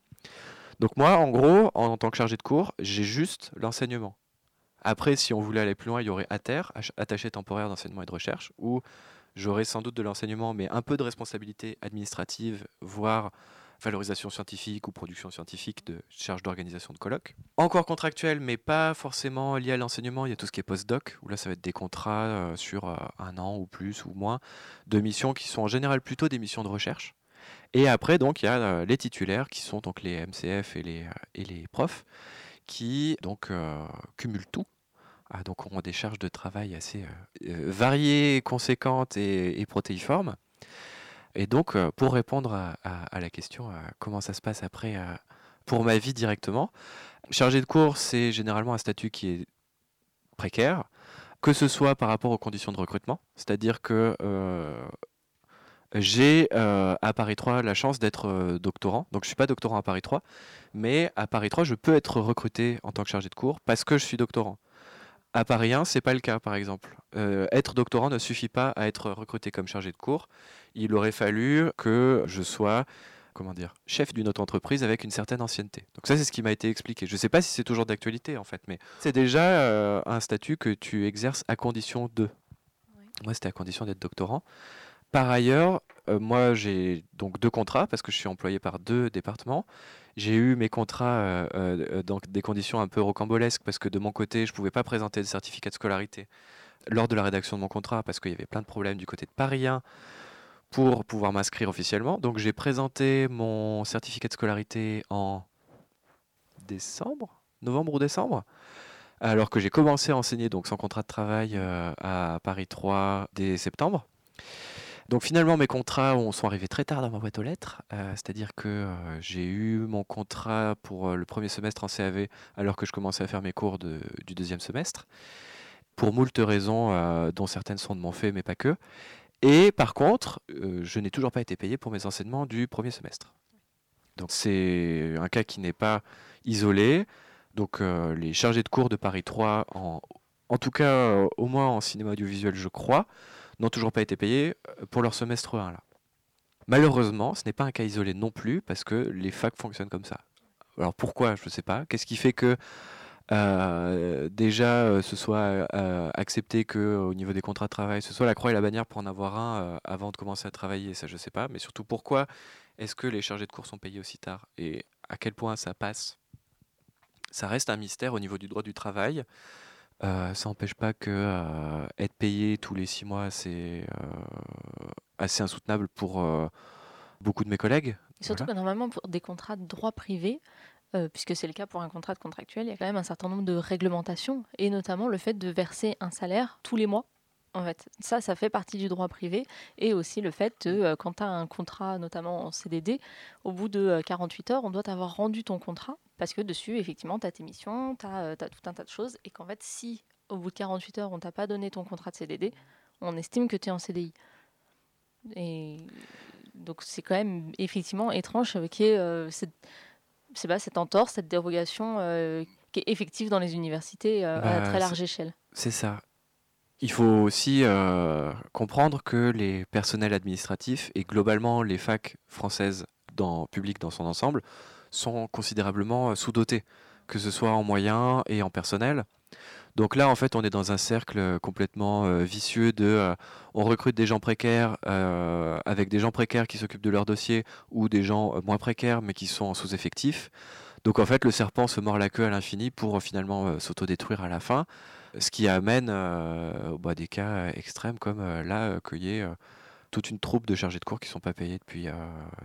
Donc moi, en gros, en, tant que chargé de cours, j'ai juste l'enseignement. Après, si on voulait aller plus loin, il y aurait ATER, attaché temporaire d'enseignement et de recherche, où j'aurais sans doute de l'enseignement, mais un peu de responsabilité administrative, voire valorisation scientifique ou production scientifique de charge d'organisation de colloques. Encore contractuel, mais pas forcément lié à l'enseignement. Il y a tout ce qui est post-doc, où là, ça va être des contrats euh, sur euh, un an ou plus ou moins de missions qui sont en général plutôt des missions de recherche. Et après, donc, il y a euh, les titulaires qui sont donc les MCF et les, et les profs qui donc cumulent tout ah, donc ont des charges de travail assez variées, conséquentes et, protéiformes. Et donc, euh, pour répondre à, la question comment ça se passe après euh, pour ma vie directement, chargé de cours, c'est généralement un statut qui est précaire, que ce soit par rapport aux conditions de recrutement, c'est-à-dire que euh, j'ai à Paris 3 la chance d'être doctorant, donc je ne suis pas doctorant à Paris 3, mais à Paris 3, je peux être recruté en tant que chargé de cours parce que je suis doctorant. À Paris 1, c'est pas le cas, par exemple. être doctorant ne suffit pas à être recruté comme chargé de cours il aurait fallu que je sois comment dire, chef d'une autre entreprise avec une certaine ancienneté. Donc ça, c'est ce qui m'a été expliqué. Je ne sais pas si c'est toujours d'actualité, en fait, mais c'est déjà euh, un statut que tu exerces à condition de. Moi, c'était à condition d'être doctorant. Par ailleurs, euh, moi, j'ai donc deux contrats parce que je suis employé par deux départements. J'ai eu mes contrats euh, dans des conditions un peu rocambolesques parce que de mon côté, je ne pouvais pas présenter de certificat de scolarité lors de la rédaction de mon contrat parce qu'il y avait plein de problèmes du côté de Paris 1 pour pouvoir m'inscrire officiellement. Donc j'ai présenté mon certificat de scolarité en décembre, novembre ou décembre, alors que j'ai commencé à enseigner donc sans contrat de travail euh, à Paris 3 dès septembre. Donc finalement mes contrats sont arrivés très tard dans ma boîte aux lettres, euh, c'est-à-dire que euh, j'ai eu mon contrat pour le premier semestre en CAV alors que je commençais à faire mes cours du deuxième semestre, pour moult raisons dont certaines sont de mon fait mais pas que. Et par contre, euh, je n'ai toujours pas été payé pour mes enseignements du premier semestre. Donc c'est un cas qui n'est pas isolé. Donc euh, les chargés de cours de Paris 3, en, tout cas euh, au moins en cinéma audiovisuel je crois, n'ont toujours pas été payés pour leur semestre 1 là. Malheureusement, ce n'est pas un cas isolé non plus parce que les facs fonctionnent comme ça. Alors pourquoi, je ne sais pas. Qu'est-ce qui fait que euh, déjà euh, ce soit euh, accepté que au niveau des contrats de travail, ce soit la croix et la bannière pour en avoir un avant de commencer à travailler, ça je sais pas, mais surtout pourquoi est-ce que les chargés de cours sont payés aussi tard? Et à quel point ça passe? Ça reste un mystère au niveau du droit du travail. Ça n'empêche pas que être payé tous les six mois, c'est assez insoutenable pour beaucoup de mes collègues. surtout que normalement, pour des contrats de droit privé, euh, puisque c'est le cas pour un contrat de contractuel, il y a quand même un certain nombre de réglementations, et notamment le fait de verser un salaire tous les mois. En fait, ça, ça fait partie du droit privé, et aussi le fait que euh, quand tu as un contrat, notamment en CDD, au bout de 48 euh, heures, on doit t'avoir rendu ton contrat, parce que dessus, effectivement, tu as tes missions, tu as, tout un tas de choses, et qu'en fait, si au bout de 48 heures, on t'a pas donné ton contrat de CDD, on estime que tu es en CDI. Et donc, c'est quand même effectivement étrange qu'il y ait cette pas cette entorse, cette dérogation euh, qui est effective dans les universités euh, à bah, très large échelle. C'est ça. Il faut aussi euh, comprendre que les personnels administratifs et globalement les facs françaises dans dans son ensemble sont considérablement sous-dotés, que ce soit en moyens et en personnel. Donc là, en fait, on est dans un cercle complètement euh, vicieux de euh, on recrute des gens précaires euh, avec des gens précaires qui s'occupent de leur dossier ou des gens moins précaires mais qui sont en sous-effectif. Donc en fait, le serpent se mord la queue à l'infini pour finalement s'autodétruire à la fin, ce qui amène bah, des cas extrêmes comme là qu'il y ait toute une troupe de chargés de cours qui ne sont pas payés depuis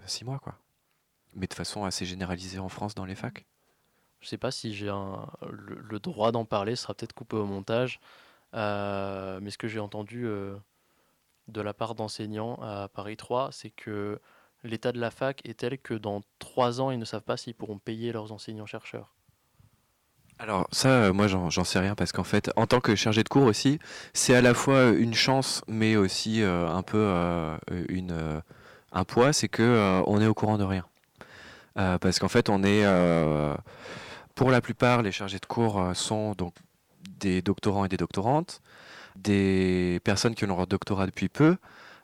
six mois, quoi. Mais de façon assez généralisée en France dans les facs. Je sais pas si j'ai le, droit d'en parler, ce sera peut-être coupé au montage. Euh, mais ce que j'ai entendu euh, de la part d'enseignants à Paris 3, c'est que l'état de la fac est tel que dans trois ans, ils ne savent pas s'ils pourront payer leurs enseignants-chercheurs. Alors ça, euh, moi j'en sais rien parce qu'en fait, en tant que chargé de cours aussi, c'est à la fois une chance, mais aussi un peu une, un poids, c'est que on est au courant de rien. parce qu'en fait, on est pour la plupart, les chargés de cours euh, sont donc des doctorants et des doctorantes, des personnes qui ont leur doctorat depuis peu.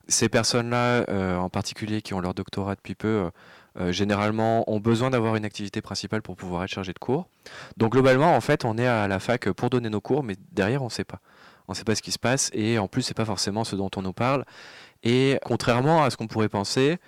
ces personnes-là, euh, en particulier qui ont leur doctorat depuis peu, euh, euh, généralement ont besoin d'avoir une activité principale pour pouvoir être chargé de cours. Donc globalement, en fait, on est à la fac pour donner nos cours, mais derrière, on ne sait pas. On ne sait pas ce qui se passe et en plus, c'est pas forcément ce dont on nous parle. Et contrairement à ce qu'on pourrait penser,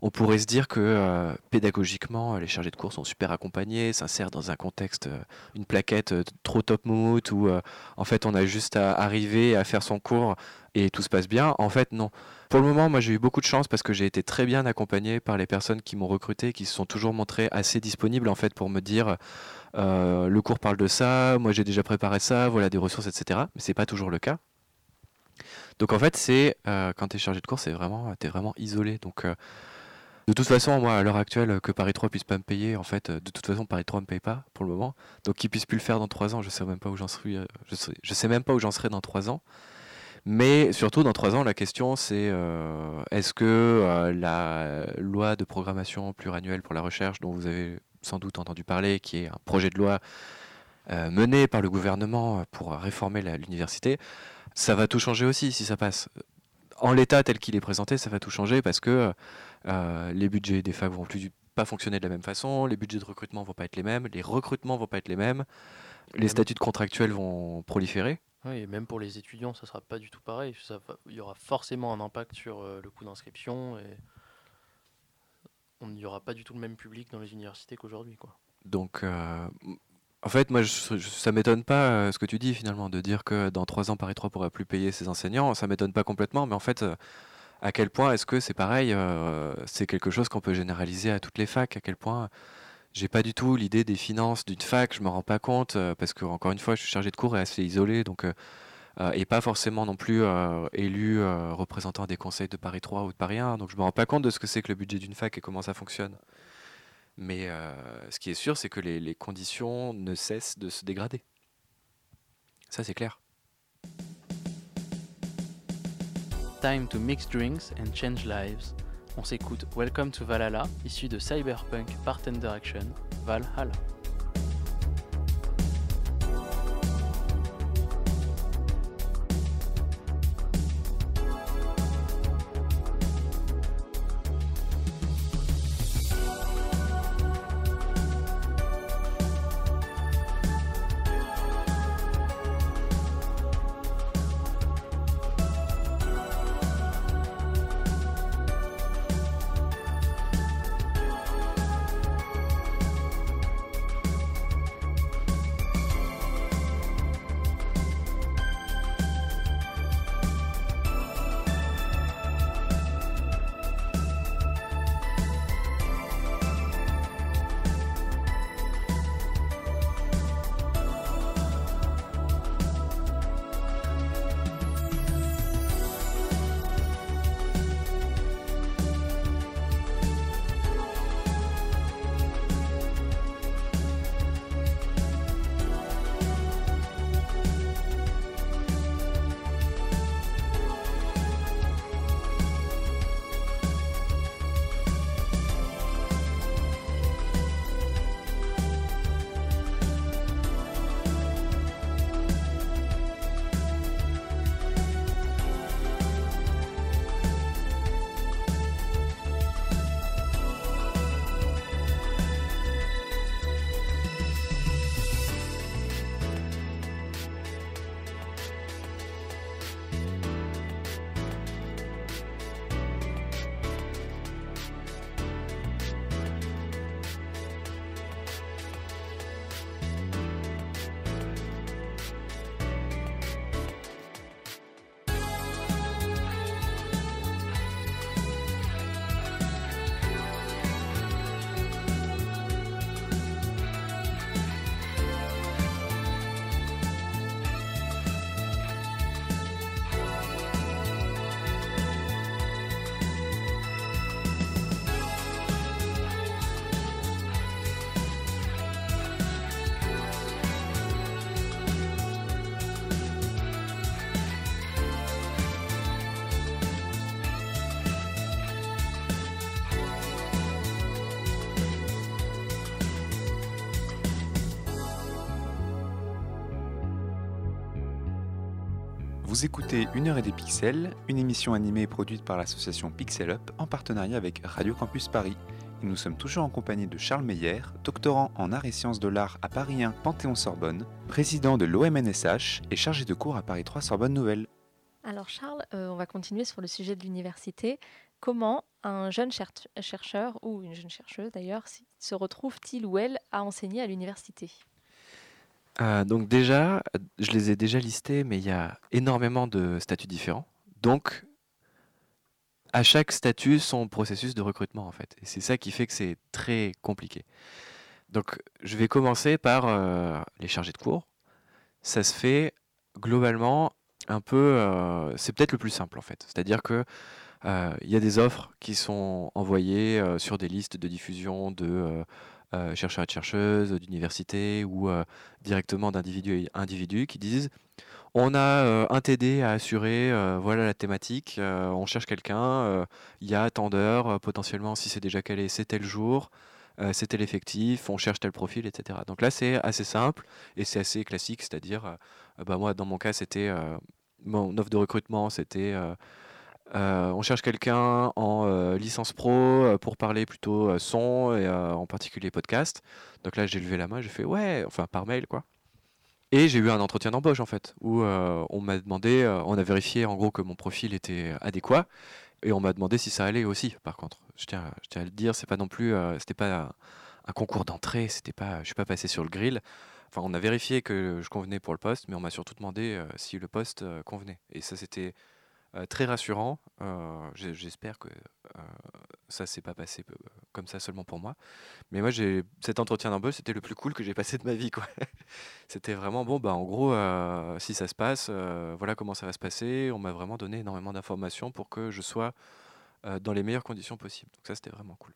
on pourrait se dire que euh, pédagogiquement, les chargés de cours sont super accompagnés, s'insèrent dans un contexte, euh, une plaquette euh, trop top mood, où en fait on a juste à arriver à faire son cours et tout se passe bien. En fait, non. Pour le moment, moi j'ai eu beaucoup de chance parce que j'ai été très bien accompagné par les personnes qui m'ont recruté, qui se sont toujours montrées assez disponibles en fait pour me dire le cours parle de ça, moi j'ai déjà préparé ça, voilà des ressources, etc. Mais c'est pas toujours le cas. Donc en fait, c'est quand tu es chargé de cours, c'est vraiment, es vraiment isolé. De toute façon, moi, à l'heure actuelle, que Paris 3 puisse pas me payer, en fait, de toute façon, Paris 3 me paye pas pour le moment. Donc, qu'il puisse plus le faire dans 3 ans, je sais. Euh, sais, même pas où j'en serai dans 3 ans. Mais surtout, dans 3 ans, la question, c'est euh, est-ce que euh, la loi de programmation pluriannuelle pour la recherche, dont vous avez sans doute entendu parler, qui est un projet de loi mené par le gouvernement pour réformer l'université, ça va tout changer aussi si ça passe. En l'état tel qu'il est présenté, ça va tout changer parce que euh, les budgets des facs vont plus pas fonctionner de la même façon, les budgets de recrutement vont pas être les mêmes, les recrutements vont pas être les mêmes, les statuts contractuels vont proliférer. Oui, et même pour les étudiants, ça sera pas du tout pareil. il y aura forcément un impact sur euh, le coût d'inscription et on n'y aura pas du tout le même public dans les universités qu'aujourd'hui. Quoi. Donc, euh, en fait, moi, je, ça m'étonne pas ce que tu dis finalement, de dire que dans trois ans, Paris 3 pourra plus payer ses enseignants. Ça m'étonne pas complètement, mais en fait, à quel point est-ce que c'est pareil, euh, c'est quelque chose qu'on peut généraliser à toutes les facs, à quel point j'ai pas du tout l'idée des finances d'une fac, je me rends pas compte, euh, parce que encore une fois, je suis chargé de cours et assez isolé, donc euh, et pas forcément non plus élu représentant des conseils de Paris 3 ou de Paris 1, donc je me rends pas compte de ce que c'est que le budget d'une fac et comment ça fonctionne. Mais ce qui est sûr, c'est que les, les conditions ne cessent de se dégrader. Ça, c'est clair. Time to mix drinks and change lives. On s'écoute Welcome to Valhalla, issu de Cyberpunk Part Direction, Valhalla. Vous écoutez Une heure et des pixels, une émission animée et produite par l'association Pixel Up en partenariat avec Radio Campus Paris. Nous sommes toujours en compagnie de Charles Meyer, doctorant en arts et sciences de l'art à Paris 1 Panthéon-Sorbonne, président de l'OMNSH et chargé de cours à Paris 3 Sorbonne Nouvelle. Alors Charles, euh, on va continuer sur le sujet de l'université. Comment un jeune chercheur, ou une jeune chercheuse d'ailleurs, se retrouve-t-il ou elle à enseigner à l'université? Euh, donc déjà, je les ai déjà listés, mais il y a énormément de statuts différents. Donc, à chaque statut, son processus de recrutement, en fait. Et c'est ça qui fait que c'est très compliqué. Donc, je vais commencer par euh, les chargés de cours. Ça se fait globalement un peu... Euh, c'est peut-être le plus simple, en fait. C'est-à-dire que il y a des offres qui sont envoyées sur des listes de diffusion de euh, chercheurs et chercheuses d'université ou euh, directement d'individus individus qui disent on a euh, un TD à assurer, voilà la thématique, on cherche quelqu'un, il y a tant d'heures, potentiellement si c'est déjà calé, c'est tel jour, c'est tel effectif, on cherche tel profil, etc. Donc là c'est assez simple et c'est assez classique, c'est-à-dire, bah, moi dans mon cas c'était, mon offre de recrutement c'était euh, on cherche quelqu'un en euh, licence pro euh, pour parler plutôt son et en particulier podcast. Donc là, j'ai levé la main, j'ai fait ouais, enfin par mail quoi. Et j'ai eu un entretien d'embauche en fait, où on m'a demandé, on a vérifié en gros que mon profil était adéquat, et on m'a demandé si ça allait aussi. Par contre, je tiens, je tiens à le dire, c'est pas non plus, c'était pas un, concours d'entrée, c'était pas, je suis pas passé sur le grill. Enfin, on a vérifié que je convenais pour le poste, mais on m'a surtout demandé si le poste convenait. Et ça, c'était très rassurant. Euh, j'espère que euh, ça s'est pas passé comme ça seulement pour moi. Mais moi, cet entretien d'embauche, c'était le plus cool que j'ai passé de ma vie. c'était vraiment bon. Bah, en gros, si ça se passe, voilà comment ça va se passer. On m'a vraiment donné énormément d'informations pour que je sois dans les meilleures conditions possibles. Donc ça, c'était vraiment cool.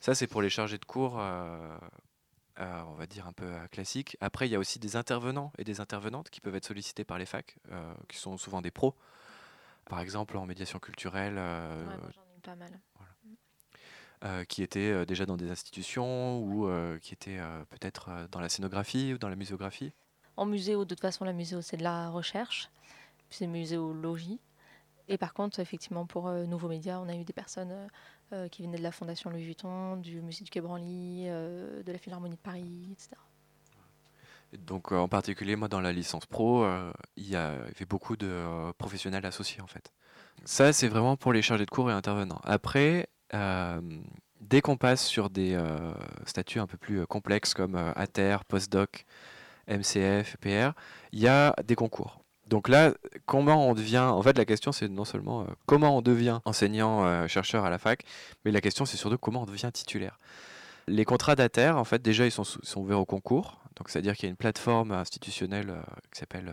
Ça, c'est pour les chargés de cours. on va dire un peu classique. Après, il y a aussi des intervenants et des intervenantes qui peuvent être sollicités par les facs, qui sont souvent des pros, par exemple en médiation culturelle. Euh, pas mal. Euh, qui étaient euh, déjà dans des institutions ou qui étaient peut-être dans la scénographie ou dans la muséographie En muséo, de toute façon, la muséo, c'est de la recherche, c'est muséologie. Et par contre, effectivement, pour Nouveaux Médias, on a eu des personnes qui venaient de la Fondation Louis Vuitton, du musée du Quai Branly, de la Philharmonie de Paris, etc. Donc en particulier moi dans la licence pro, euh, il y avait beaucoup de euh, professionnels associés en fait. Ça c'est vraiment pour les chargés de cours et intervenants. Après, euh, dès qu'on passe sur des statuts un peu plus complexes comme ATER, postdoc, MCF, PR, il y a des concours. Donc là, comment on devient En fait, la question c'est non seulement comment on devient enseignant chercheur à la fac, mais la question c'est surtout comment on devient titulaire. Les contrats d'ATER, en fait, déjà, ils sont, sont ouverts au concours. Donc, c'est-à-dire qu'il y a une plateforme institutionnelle euh, qui s'appelle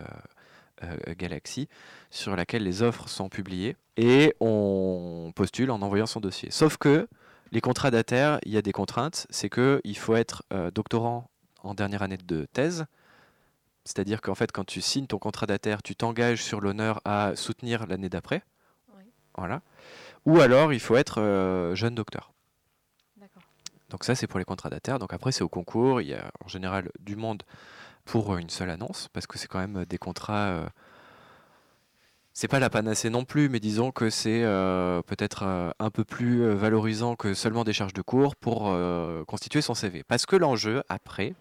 euh, euh, Galaxy, sur laquelle les offres sont publiées. Et on postule en envoyant son dossier. Sauf que les contrats d'ATER, il y a des contraintes. C'est qu'il faut être doctorant en dernière année de thèse. C'est-à-dire qu'en fait, quand tu signes ton contrat d'ATER, tu t'engages sur l'honneur à soutenir l'année d'après. Voilà. Ou alors, il faut être jeune docteur. Donc ça, c'est pour les contrats d'ATER. Donc après, c'est au concours. Il y a en général du monde pour une seule annonce, parce que c'est quand même des contrats... Euh, c'est pas la panacée non plus, mais disons que c'est euh, peut-être euh, un peu plus valorisant que seulement des charges de cours pour constituer son CV. Parce que l'enjeu, après,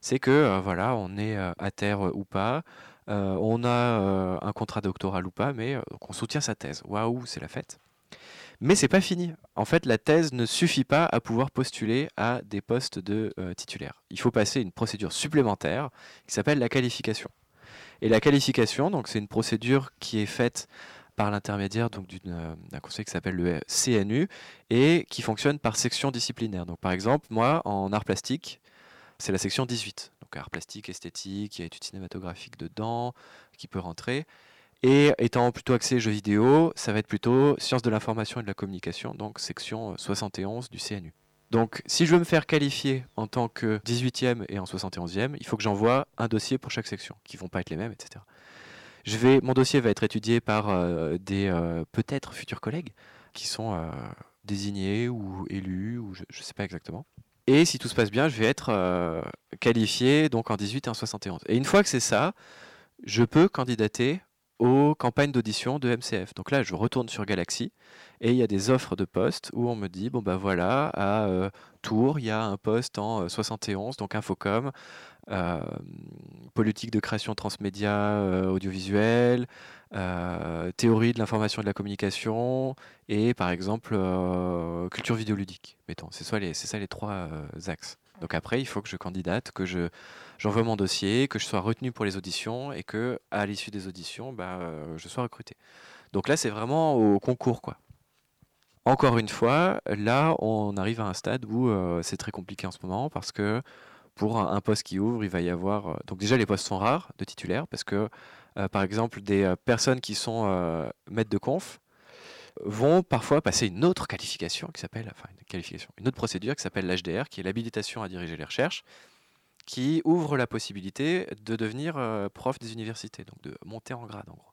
c'est que voilà, on est à terre ou pas, on a un contrat doctoral ou pas, mais on soutient sa thèse. Waouh, c'est la fête. Mais c'est pas fini. En fait, la thèse ne suffit pas à pouvoir postuler à des postes de euh, titulaire. Il faut passer une procédure supplémentaire qui s'appelle la qualification. Et la qualification, donc, c'est une procédure qui est faite par l'intermédiaire donc euh, d'un conseil qui s'appelle le CNU et qui fonctionne par section disciplinaire. Donc par exemple, moi en art plastique, c'est la section 18. Donc art plastique, esthétique, il y a études cinématographiques dedans qui peut rentrer. Et étant plutôt axé jeux vidéo, ça va être plutôt sciences de l'information et de la communication, donc section 71 du CNU. Donc si je veux me faire qualifier en tant que 18e et en 71e, il faut que j'envoie un dossier pour chaque section, qui vont pas être les mêmes, etc. Je vais, mon dossier va être étudié par euh, des euh, peut-être futurs collègues qui sont euh, désignés ou élus, ou je ne sais pas exactement. Et si tout se passe bien, je vais être qualifié donc en 18 et en 71. Et une fois que c'est ça, je peux candidater aux campagnes d'audition de MCF. Donc là, je retourne sur Galaxy et il y a des offres de postes où on me dit bon bah voilà, à euh, Tours, il y a un poste en euh, 71, donc Infocom, euh, politique de création transmédia euh, audiovisuel, euh, théorie de l'information et de la communication et par exemple euh, culture vidéoludique. Mettons, c'est ça les, trois euh, axes. Donc après, il faut que je candidate, que je j'envoie mon dossier, que je sois retenu pour les auditions et que à l'issue des auditions, bah, euh, je sois recruté. Donc là, c'est vraiment au concours, quoi. Encore une fois, là, on arrive à un stade où euh, c'est très compliqué en ce moment parce que pour un, poste qui ouvre, il va y avoir. euh, donc déjà, les postes sont rares de titulaires parce que, par exemple, des personnes qui sont maîtres de conf vont parfois passer une autre qualification qui s'appelle, enfin qualification, une autre procédure qui s'appelle l'HDR, qui est l'habilitation à diriger les recherches, qui ouvre la possibilité de devenir euh, prof des universités, donc de monter en grade en gros.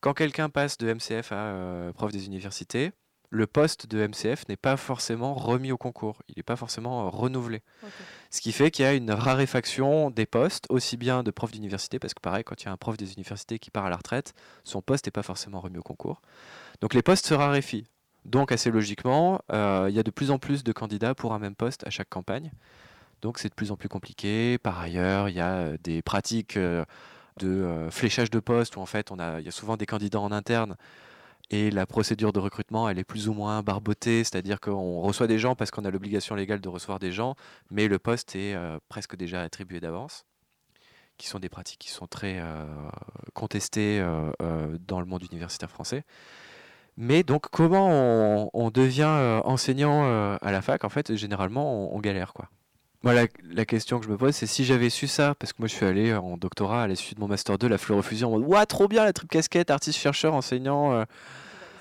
Quand quelqu'un passe de MCF à euh, prof des universités, le poste de MCF n'est pas forcément remis au concours, il n'est pas forcément euh, renouvelé. Ce qui fait qu'il y a une raréfaction des postes, aussi bien de profs d'université, parce que pareil, quand il y a un prof des universités qui part à la retraite, son poste n'est pas forcément remis au concours. Donc les postes se raréfient. Donc assez logiquement, euh, il y a de plus en plus de candidats pour un même poste à chaque campagne. Donc c'est de plus en plus compliqué. Par ailleurs, il y a des pratiques de fléchage de postes où en fait il y a souvent des candidats en interne et la procédure de recrutement elle est plus ou moins barbotée, c'est-à-dire qu'on reçoit des gens parce qu'on a l'obligation légale de recevoir des gens, mais le poste est presque déjà attribué d'avance, qui sont des pratiques qui sont très contestées dans le monde universitaire français. Mais donc comment on, devient enseignant à la fac? En fait, généralement, on, on galère quoi. Moi, la, la question que je me pose, c'est si j'avais su ça, parce que moi je suis allé en doctorat à la suite de mon master 2, la fluorofusion, en mode Ouah, trop bien la triple casquette, artiste-chercheur, enseignant. euh,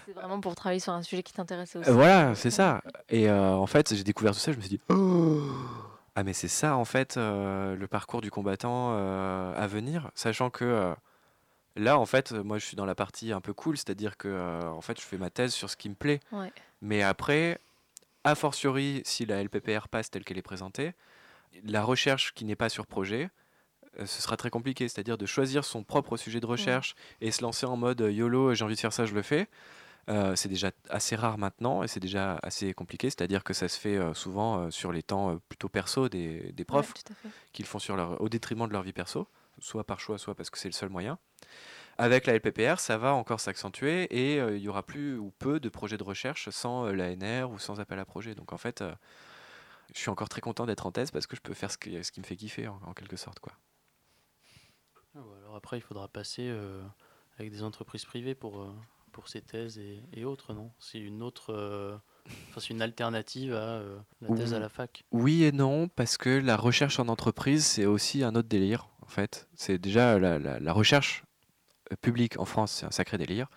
C'est vraiment pour travailler sur un sujet qui t'intéressait aussi. euh, voilà, c'est ça. Et euh, en fait, j'ai découvert tout ça, je me suis dit Oh Ah, mais c'est ça en fait euh, le parcours du combattant euh, à venir, sachant que euh, là, en fait, moi je suis dans la partie un peu cool, c'est-à-dire que euh, en fait, je fais ma thèse sur ce qui me plaît. Ouais. Mais après, a fortiori, si la LPPR passe telle qu'elle est présentée, la recherche qui n'est pas sur projet, euh, ce sera très compliqué. C'est-à-dire de choisir son propre sujet de recherche et se lancer en mode euh, YOLO, j'ai envie de faire ça, je le fais. Euh, c'est déjà assez rare maintenant et c'est déjà assez compliqué. C'est-à-dire que ça se fait euh, souvent euh, sur les temps plutôt perso des, des profs tout à fait. qui le font sur leur, au détriment de leur vie perso, soit par choix, soit parce que c'est le seul moyen. Avec la LPPR, ça va encore s'accentuer et il y aura plus ou peu de projets de recherche sans l'ANR ou sans appel à projet. Donc en fait, je suis encore très content d'être en thèse parce que je peux faire ce qui, ce qui me fait kiffer en, en quelque sorte. Quoi. Ah, alors après, il faudra passer euh, avec des entreprises privées pour, euh, pour ces thèses et, et autres, non? C'est une autre, euh, c'est une alternative à euh, la thèse à la fac. Oui et non, parce que la recherche en entreprise, c'est aussi un autre délire, en fait. C'est déjà la, la- la recherche publique en France, c'est un sacré délire,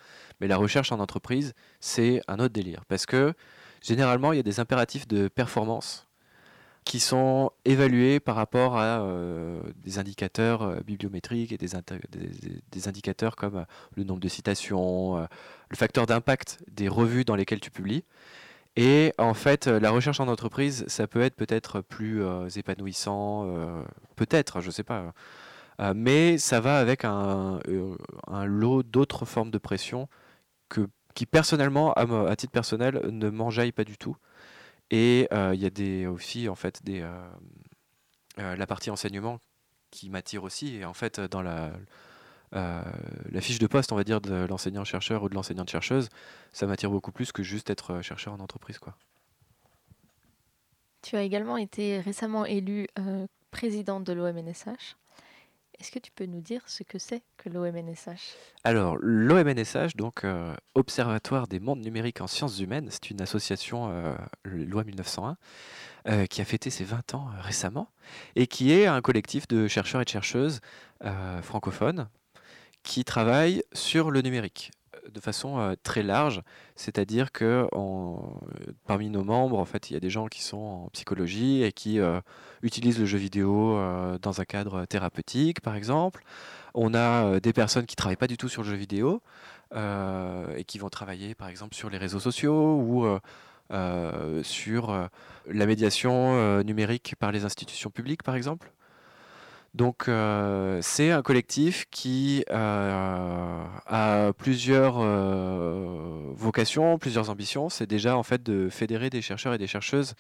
mais la recherche en entreprise, c'est un autre délire, parce que généralement, il y a des impératifs de performance qui sont évalués par rapport à euh, des indicateurs euh, bibliométriques et des, indicateurs comme euh, le nombre de citations, le facteur d'impact des revues dans lesquelles tu publies. Et en fait, la recherche en entreprise, ça peut être peut-être plus épanouissant, peut-être, je ne sais pas. Euh, mais ça va avec un, lot d'autres formes de pression que, qui, personnellement, à, à titre personnel, ne m'enjaillent pas du tout. Et euh, il y a des, aussi, en fait, des, euh, euh, la partie enseignement qui m'attire aussi. Et en fait, dans la, la fiche de poste, on va dire, de l'enseignant-chercheur ou de l'enseignante-chercheuse, ça m'attire beaucoup plus que juste être chercheur en entreprise. Quoi. Tu as également été récemment élu présidente de l'OMNSH. Est-ce que tu peux nous dire ce que c'est que l'OMNSH Alors, l'OMNSH, donc euh, Observatoire des mondes numériques en sciences humaines, c'est une association, euh, loi 1901, euh, qui a fêté ses 20 ans récemment, et qui est un collectif de chercheurs et de chercheuses francophones qui travaillent sur le numérique de façon euh, très large, c'est-à-dire que euh, parmi nos membres, en fait, il y a des gens qui sont en psychologie et qui euh, utilisent le jeu vidéo dans un cadre thérapeutique, par exemple. On a des personnes qui travaillent pas du tout sur le jeu vidéo et qui vont travailler, par exemple, sur les réseaux sociaux ou sur la médiation numérique par les institutions publiques, par exemple. Donc euh, c'est un collectif qui euh, a plusieurs euh, vocations, plusieurs ambitions. C'est déjà en fait de fédérer des chercheurs et des chercheuses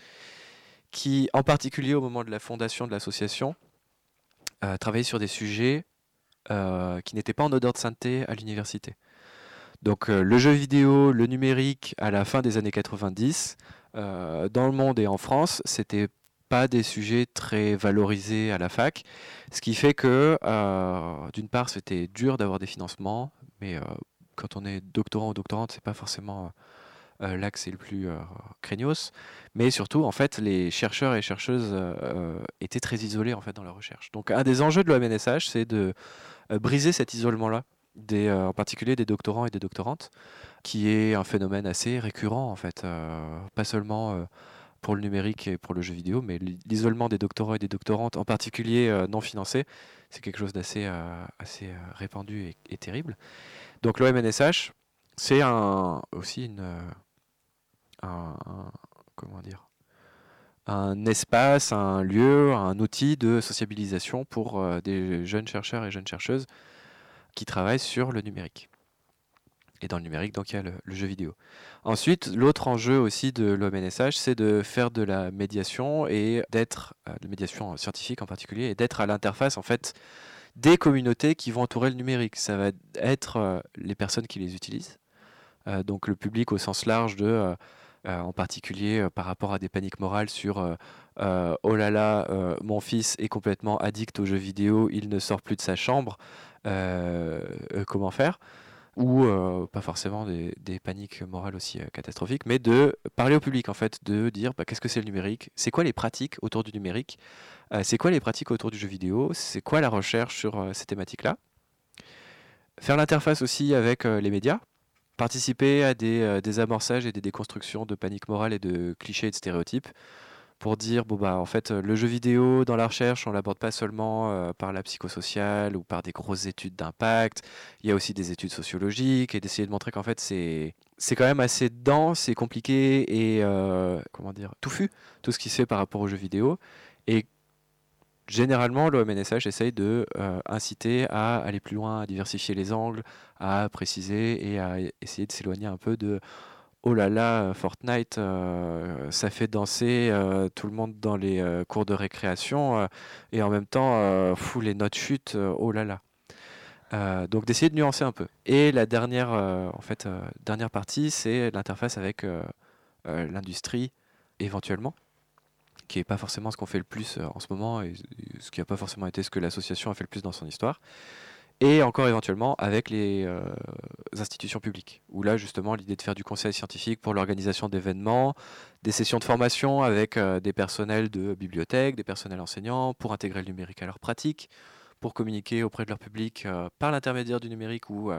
qui, en particulier au moment de la fondation de l'association, travaillaient sur des sujets qui n'étaient pas en odeur de sainteté à l'université. Donc le jeu vidéo, le numérique à la fin des années 90, dans le monde et en France, c'était pas des sujets très valorisés à la fac, ce qui fait que, euh, d'une part, c'était dur d'avoir des financements, mais euh, quand on est doctorant ou doctorante, c'est pas forcément euh, là que c'est le plus craignos, mais surtout, en fait, les chercheurs et chercheuses étaient très isolés en fait dans leur recherche. Donc, un des enjeux de l'OMNSH, c'est de briser cet isolement-là, des, en particulier des doctorants et des doctorantes, qui est un phénomène assez récurrent en fait, pas seulement pour le numérique et pour le jeu vidéo, mais l'isolement des doctorants et des doctorantes, en particulier euh, non financés, c'est quelque chose d'assez euh, assez, euh, répandu et, terrible. Donc l'OMNSH, c'est aussi un, un espace, un lieu, un outil de sociabilisation pour des jeunes chercheurs et jeunes chercheuses qui travaillent sur le numérique et dans le numérique, donc il y a le, jeu vidéo. Ensuite, l'autre enjeu aussi de l'OMNSH, c'est de faire de la médiation et d'être, euh, de médiation scientifique en particulier, et d'être à l'interface en fait des communautés qui vont entourer le numérique. Ça va être euh, les personnes qui les utilisent, euh, donc le public au sens large de, en particulier par rapport à des paniques morales sur oh là là, mon fils est complètement addict aux jeux vidéo, il ne sort plus de sa chambre, comment faire? Ou euh, pas forcément des, paniques morales aussi euh, catastrophiques, mais de parler au public en fait, de dire bah, qu'est-ce que c'est le numérique, c'est quoi les pratiques autour du numérique, euh, c'est quoi les pratiques autour du jeu vidéo, c'est quoi la recherche sur ces thématiques-là? Faire l'interface aussi avec les médias, participer à des, amorçages et des déconstructions de paniques morales et de clichés et de stéréotypes pour dire bon bah en fait le jeu vidéo dans la recherche on l'aborde pas seulement euh, par la psychosociale ou par des grosses études d'impact. Il y a aussi des études sociologiques et d'essayer de montrer qu'en fait c'est c'est quand même assez dense et compliqué et euh, comment dire touffu tout ce qui se fait par rapport aux jeux vidéo. Et généralement l'OMNSH essaye de euh, inciter à aller plus loin à diversifier les angles à préciser et à essayer de s'éloigner un peu de oh là là, euh, Fortnite, euh, ça fait danser euh, tout le monde dans les cours de récréation et en même temps, fou, les notes chutent, oh là là. donc d'essayer de nuancer un peu. Et la dernière, en fait, dernière partie, c'est l'interface avec l'industrie éventuellement, qui n'est pas forcément ce qu'on fait le plus en ce moment et ce qui n'a pas forcément été ce que l'association a fait le plus dans son histoire et encore éventuellement avec les euh, institutions publiques, où là justement l'idée de faire du conseil scientifique pour l'organisation d'événements, des sessions de formation avec euh, des personnels de bibliothèques, des personnels enseignants, pour intégrer le numérique à leur pratique, pour communiquer auprès de leur public euh, par l'intermédiaire du numérique ou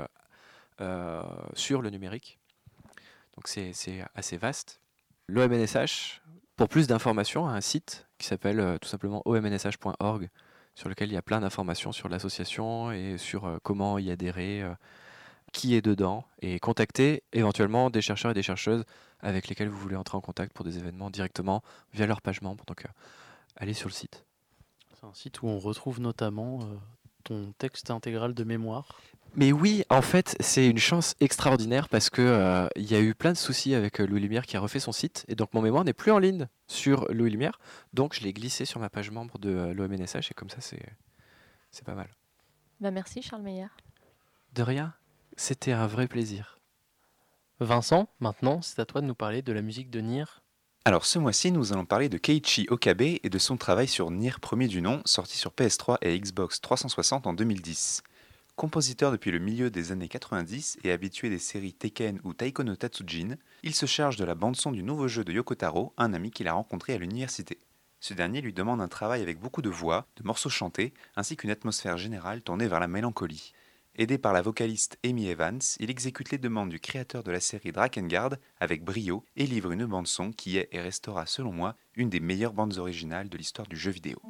sur le numérique. Donc c'est assez vaste. L'OMNSH, pour plus d'informations, a un site qui s'appelle tout simplement omnsh.org sur lequel il y a plein d'informations sur l'association et sur euh, comment y adhérer, euh, qui est dedans, et contacter éventuellement des chercheurs et des chercheuses avec lesquels vous voulez entrer en contact pour des événements directement via leur page membre. Donc euh, allez sur le site. C'est un site où on retrouve notamment ton texte intégral de mémoire. Mais oui, en fait, c'est une chance extraordinaire parce que euh, il y a eu plein de soucis avec euh, Louis Lumière qui a refait son site et donc mon mémoire n'est plus en ligne sur Louis Lumière. Donc je l'ai glissé sur ma page membre de euh, l'OMNSH et comme ça c'est c'est pas mal. Bah merci Charles Meyer. De rien, c'était un vrai plaisir. Vincent, maintenant, c'est à toi de nous parler de la musique de Nier. Alors ce mois-ci, nous allons parler de Keiichi Okabe et de son travail sur Nier premier du nom, sorti sur PS3 et Xbox 360 en 2010. Compositeur depuis le milieu des années 90 et habitué des séries Tekken ou Taiko no Tatsujin, il se charge de la bande-son du nouveau jeu de Yokotaro, un ami qu'il a rencontré à l'université. Ce dernier lui demande un travail avec beaucoup de voix, de morceaux chantés, ainsi qu'une atmosphère générale tournée vers la mélancolie. Aidé par la vocaliste Amy Evans, il exécute les demandes du créateur de la série Drakengard avec brio et livre une bande-son qui est et restera selon moi une des meilleures bandes originales de l'histoire du jeu vidéo.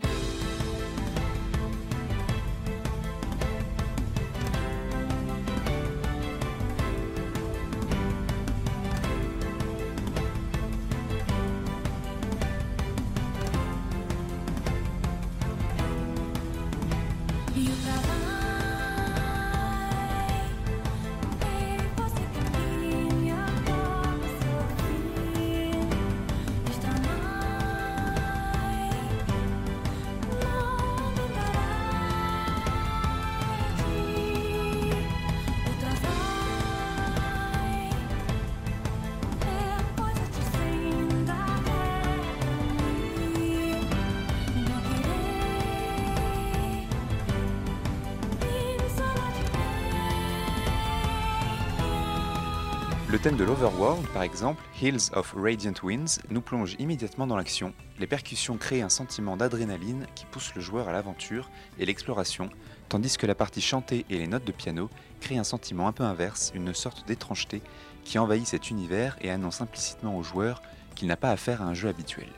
Par exemple, Hills of Radiant Winds, nous plonge immédiatement dans l'action. Les percussions créent un sentiment d'adrénaline qui pousse le joueur à l'aventure et l'exploration, tandis que la partie chantée et les notes de piano créent un sentiment un peu inverse, une sorte d'étrangeté qui envahit cet univers et annonce implicitement au joueur qu'il n'a pas affaire à un jeu habituel.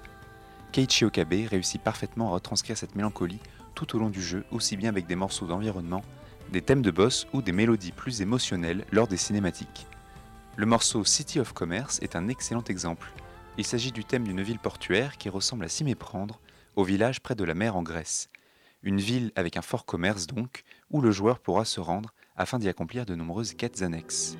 Keiichi Okabe réussit parfaitement à retranscrire cette mélancolie tout au long du jeu, aussi bien avec des morceaux d'environnement, des thèmes de boss ou des mélodies plus émotionnelles lors des cinématiques. Le morceau City of Commerce est un excellent exemple. Il s'agit du thème d'une ville portuaire qui ressemble à s'y méprendre, au village près de la mer en Grèce. Une ville avec un fort commerce donc, où le joueur pourra se rendre afin d'y accomplir de nombreuses quêtes annexes.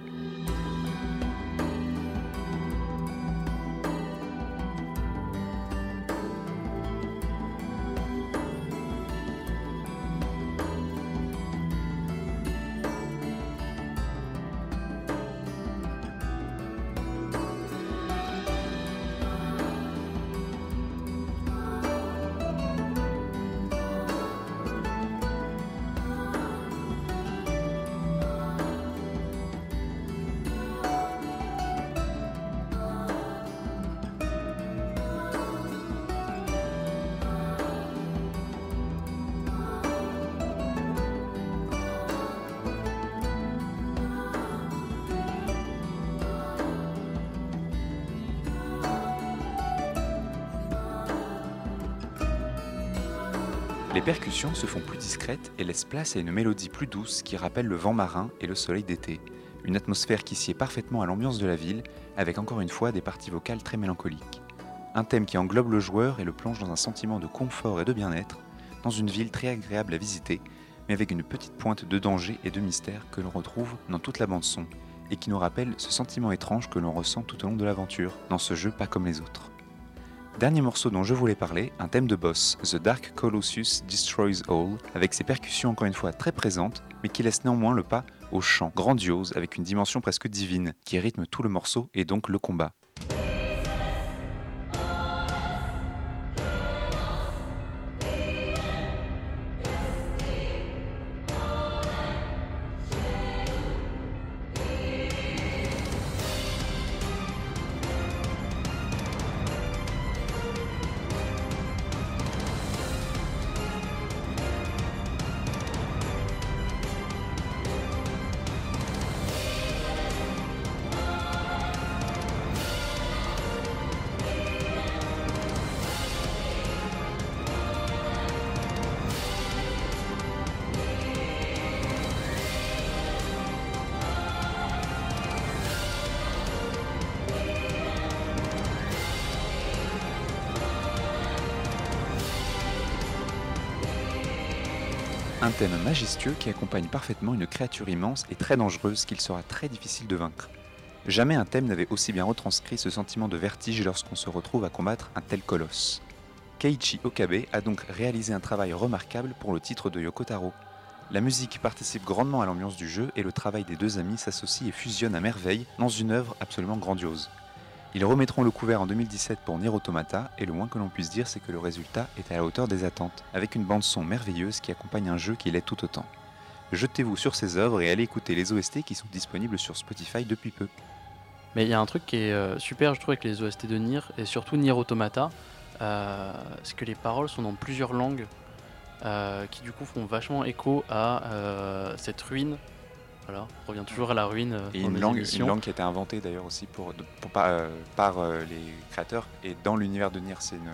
Se font plus discrètes et laissent place à une mélodie plus douce qui rappelle le vent marin et le soleil d'été. Une atmosphère qui sied parfaitement à l'ambiance de la ville, avec encore une fois des parties vocales très mélancoliques. Un thème qui englobe le joueur et le plonge dans un sentiment de confort et de bien-être, dans une ville très agréable à visiter, mais avec une petite pointe de danger et de mystère que l'on retrouve dans toute la bande son, et qui nous rappelle ce sentiment étrange que l'on ressent tout au long de l'aventure, dans ce jeu pas comme les autres. Dernier morceau dont je voulais parler, un thème de boss, The Dark Colossus Destroys All, avec ses percussions encore une fois très présentes, mais qui laisse néanmoins le pas au chant grandiose avec une dimension presque divine qui rythme tout le morceau et donc le combat. Majestueux qui accompagne parfaitement une créature immense et très dangereuse qu'il sera très difficile de vaincre. Jamais un thème n'avait aussi bien retranscrit ce sentiment de vertige lorsqu'on se retrouve à combattre un tel colosse. Keiichi Okabe a donc réalisé un travail remarquable pour le titre de Yoko Taro. La musique participe grandement à l'ambiance du jeu et le travail des deux amis s'associe et fusionne à merveille dans une œuvre absolument grandiose. Ils remettront le couvert en 2017 pour Nier Automata et le moins que l'on puisse dire c'est que le résultat est à la hauteur des attentes, avec une bande son merveilleuse qui accompagne un jeu qui l'est tout autant. Jetez-vous sur ces œuvres et allez écouter les OST qui sont disponibles sur Spotify depuis peu. Mais il y a un truc qui est euh, super, je trouve, avec les OST de Nier, et surtout Nier Automata, euh, c'est que les paroles sont dans plusieurs langues, euh, qui du coup font vachement écho à cette ruine. Voilà, on revient toujours à la ruine. euh, Et une langue, émissions. une langue qui a été inventée d'ailleurs aussi pour, pour- par, euh, par, euh, les créateurs. Et dans l'univers de Nier, c'est une,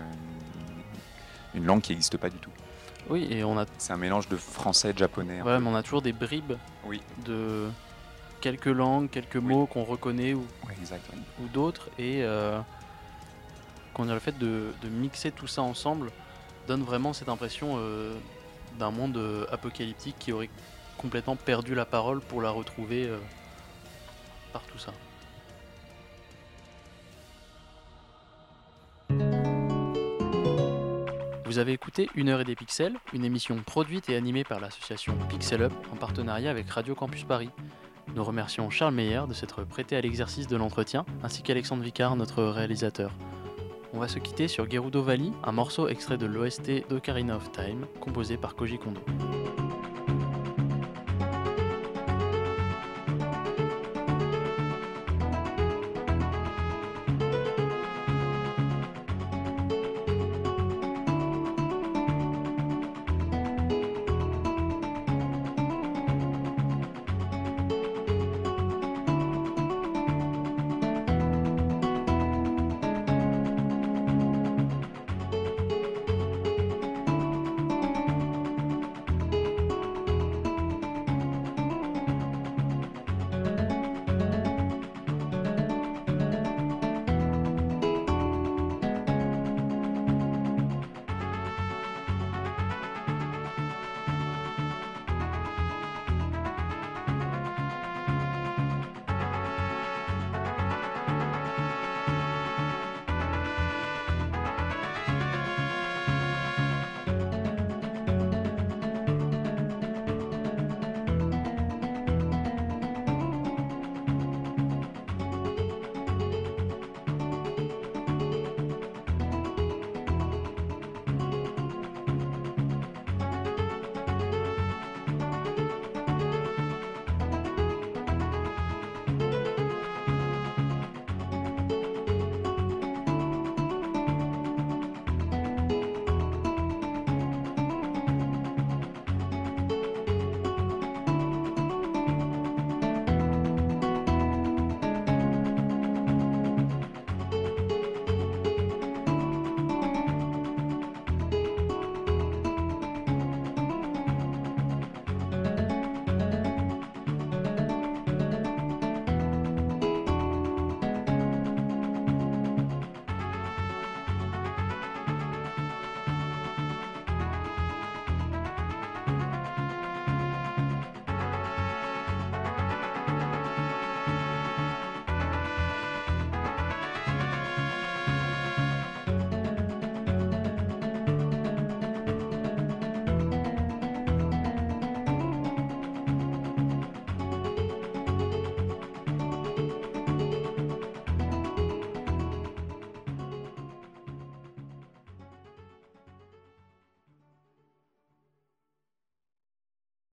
une- langue qui n'existe pas du tout. Oui, et on a. C'est un mélange de français et de japonais. mais on a toujours des bribes Oui. de quelques langues, quelques mots qu'on reconnaît ou, d'autres. Et euh, qu'on a le fait de, de mixer tout ça ensemble donne vraiment cette impression d'un monde apocalyptique qui aurait complètement perdu la parole pour la retrouver euh, par tout ça. Vous avez écouté Une heure et des pixels, une émission produite et animée par l'association Pixel Up en partenariat avec Radio Campus Paris. Nous remercions Charles Meyer de s'être prêté à l'exercice de l'entretien, ainsi qu'Alexandre Vicard, notre réalisateur. On va se quitter sur Gerudo Valley, un morceau extrait de l'OST d'Ocarina of Time, composé par Koji Kondo.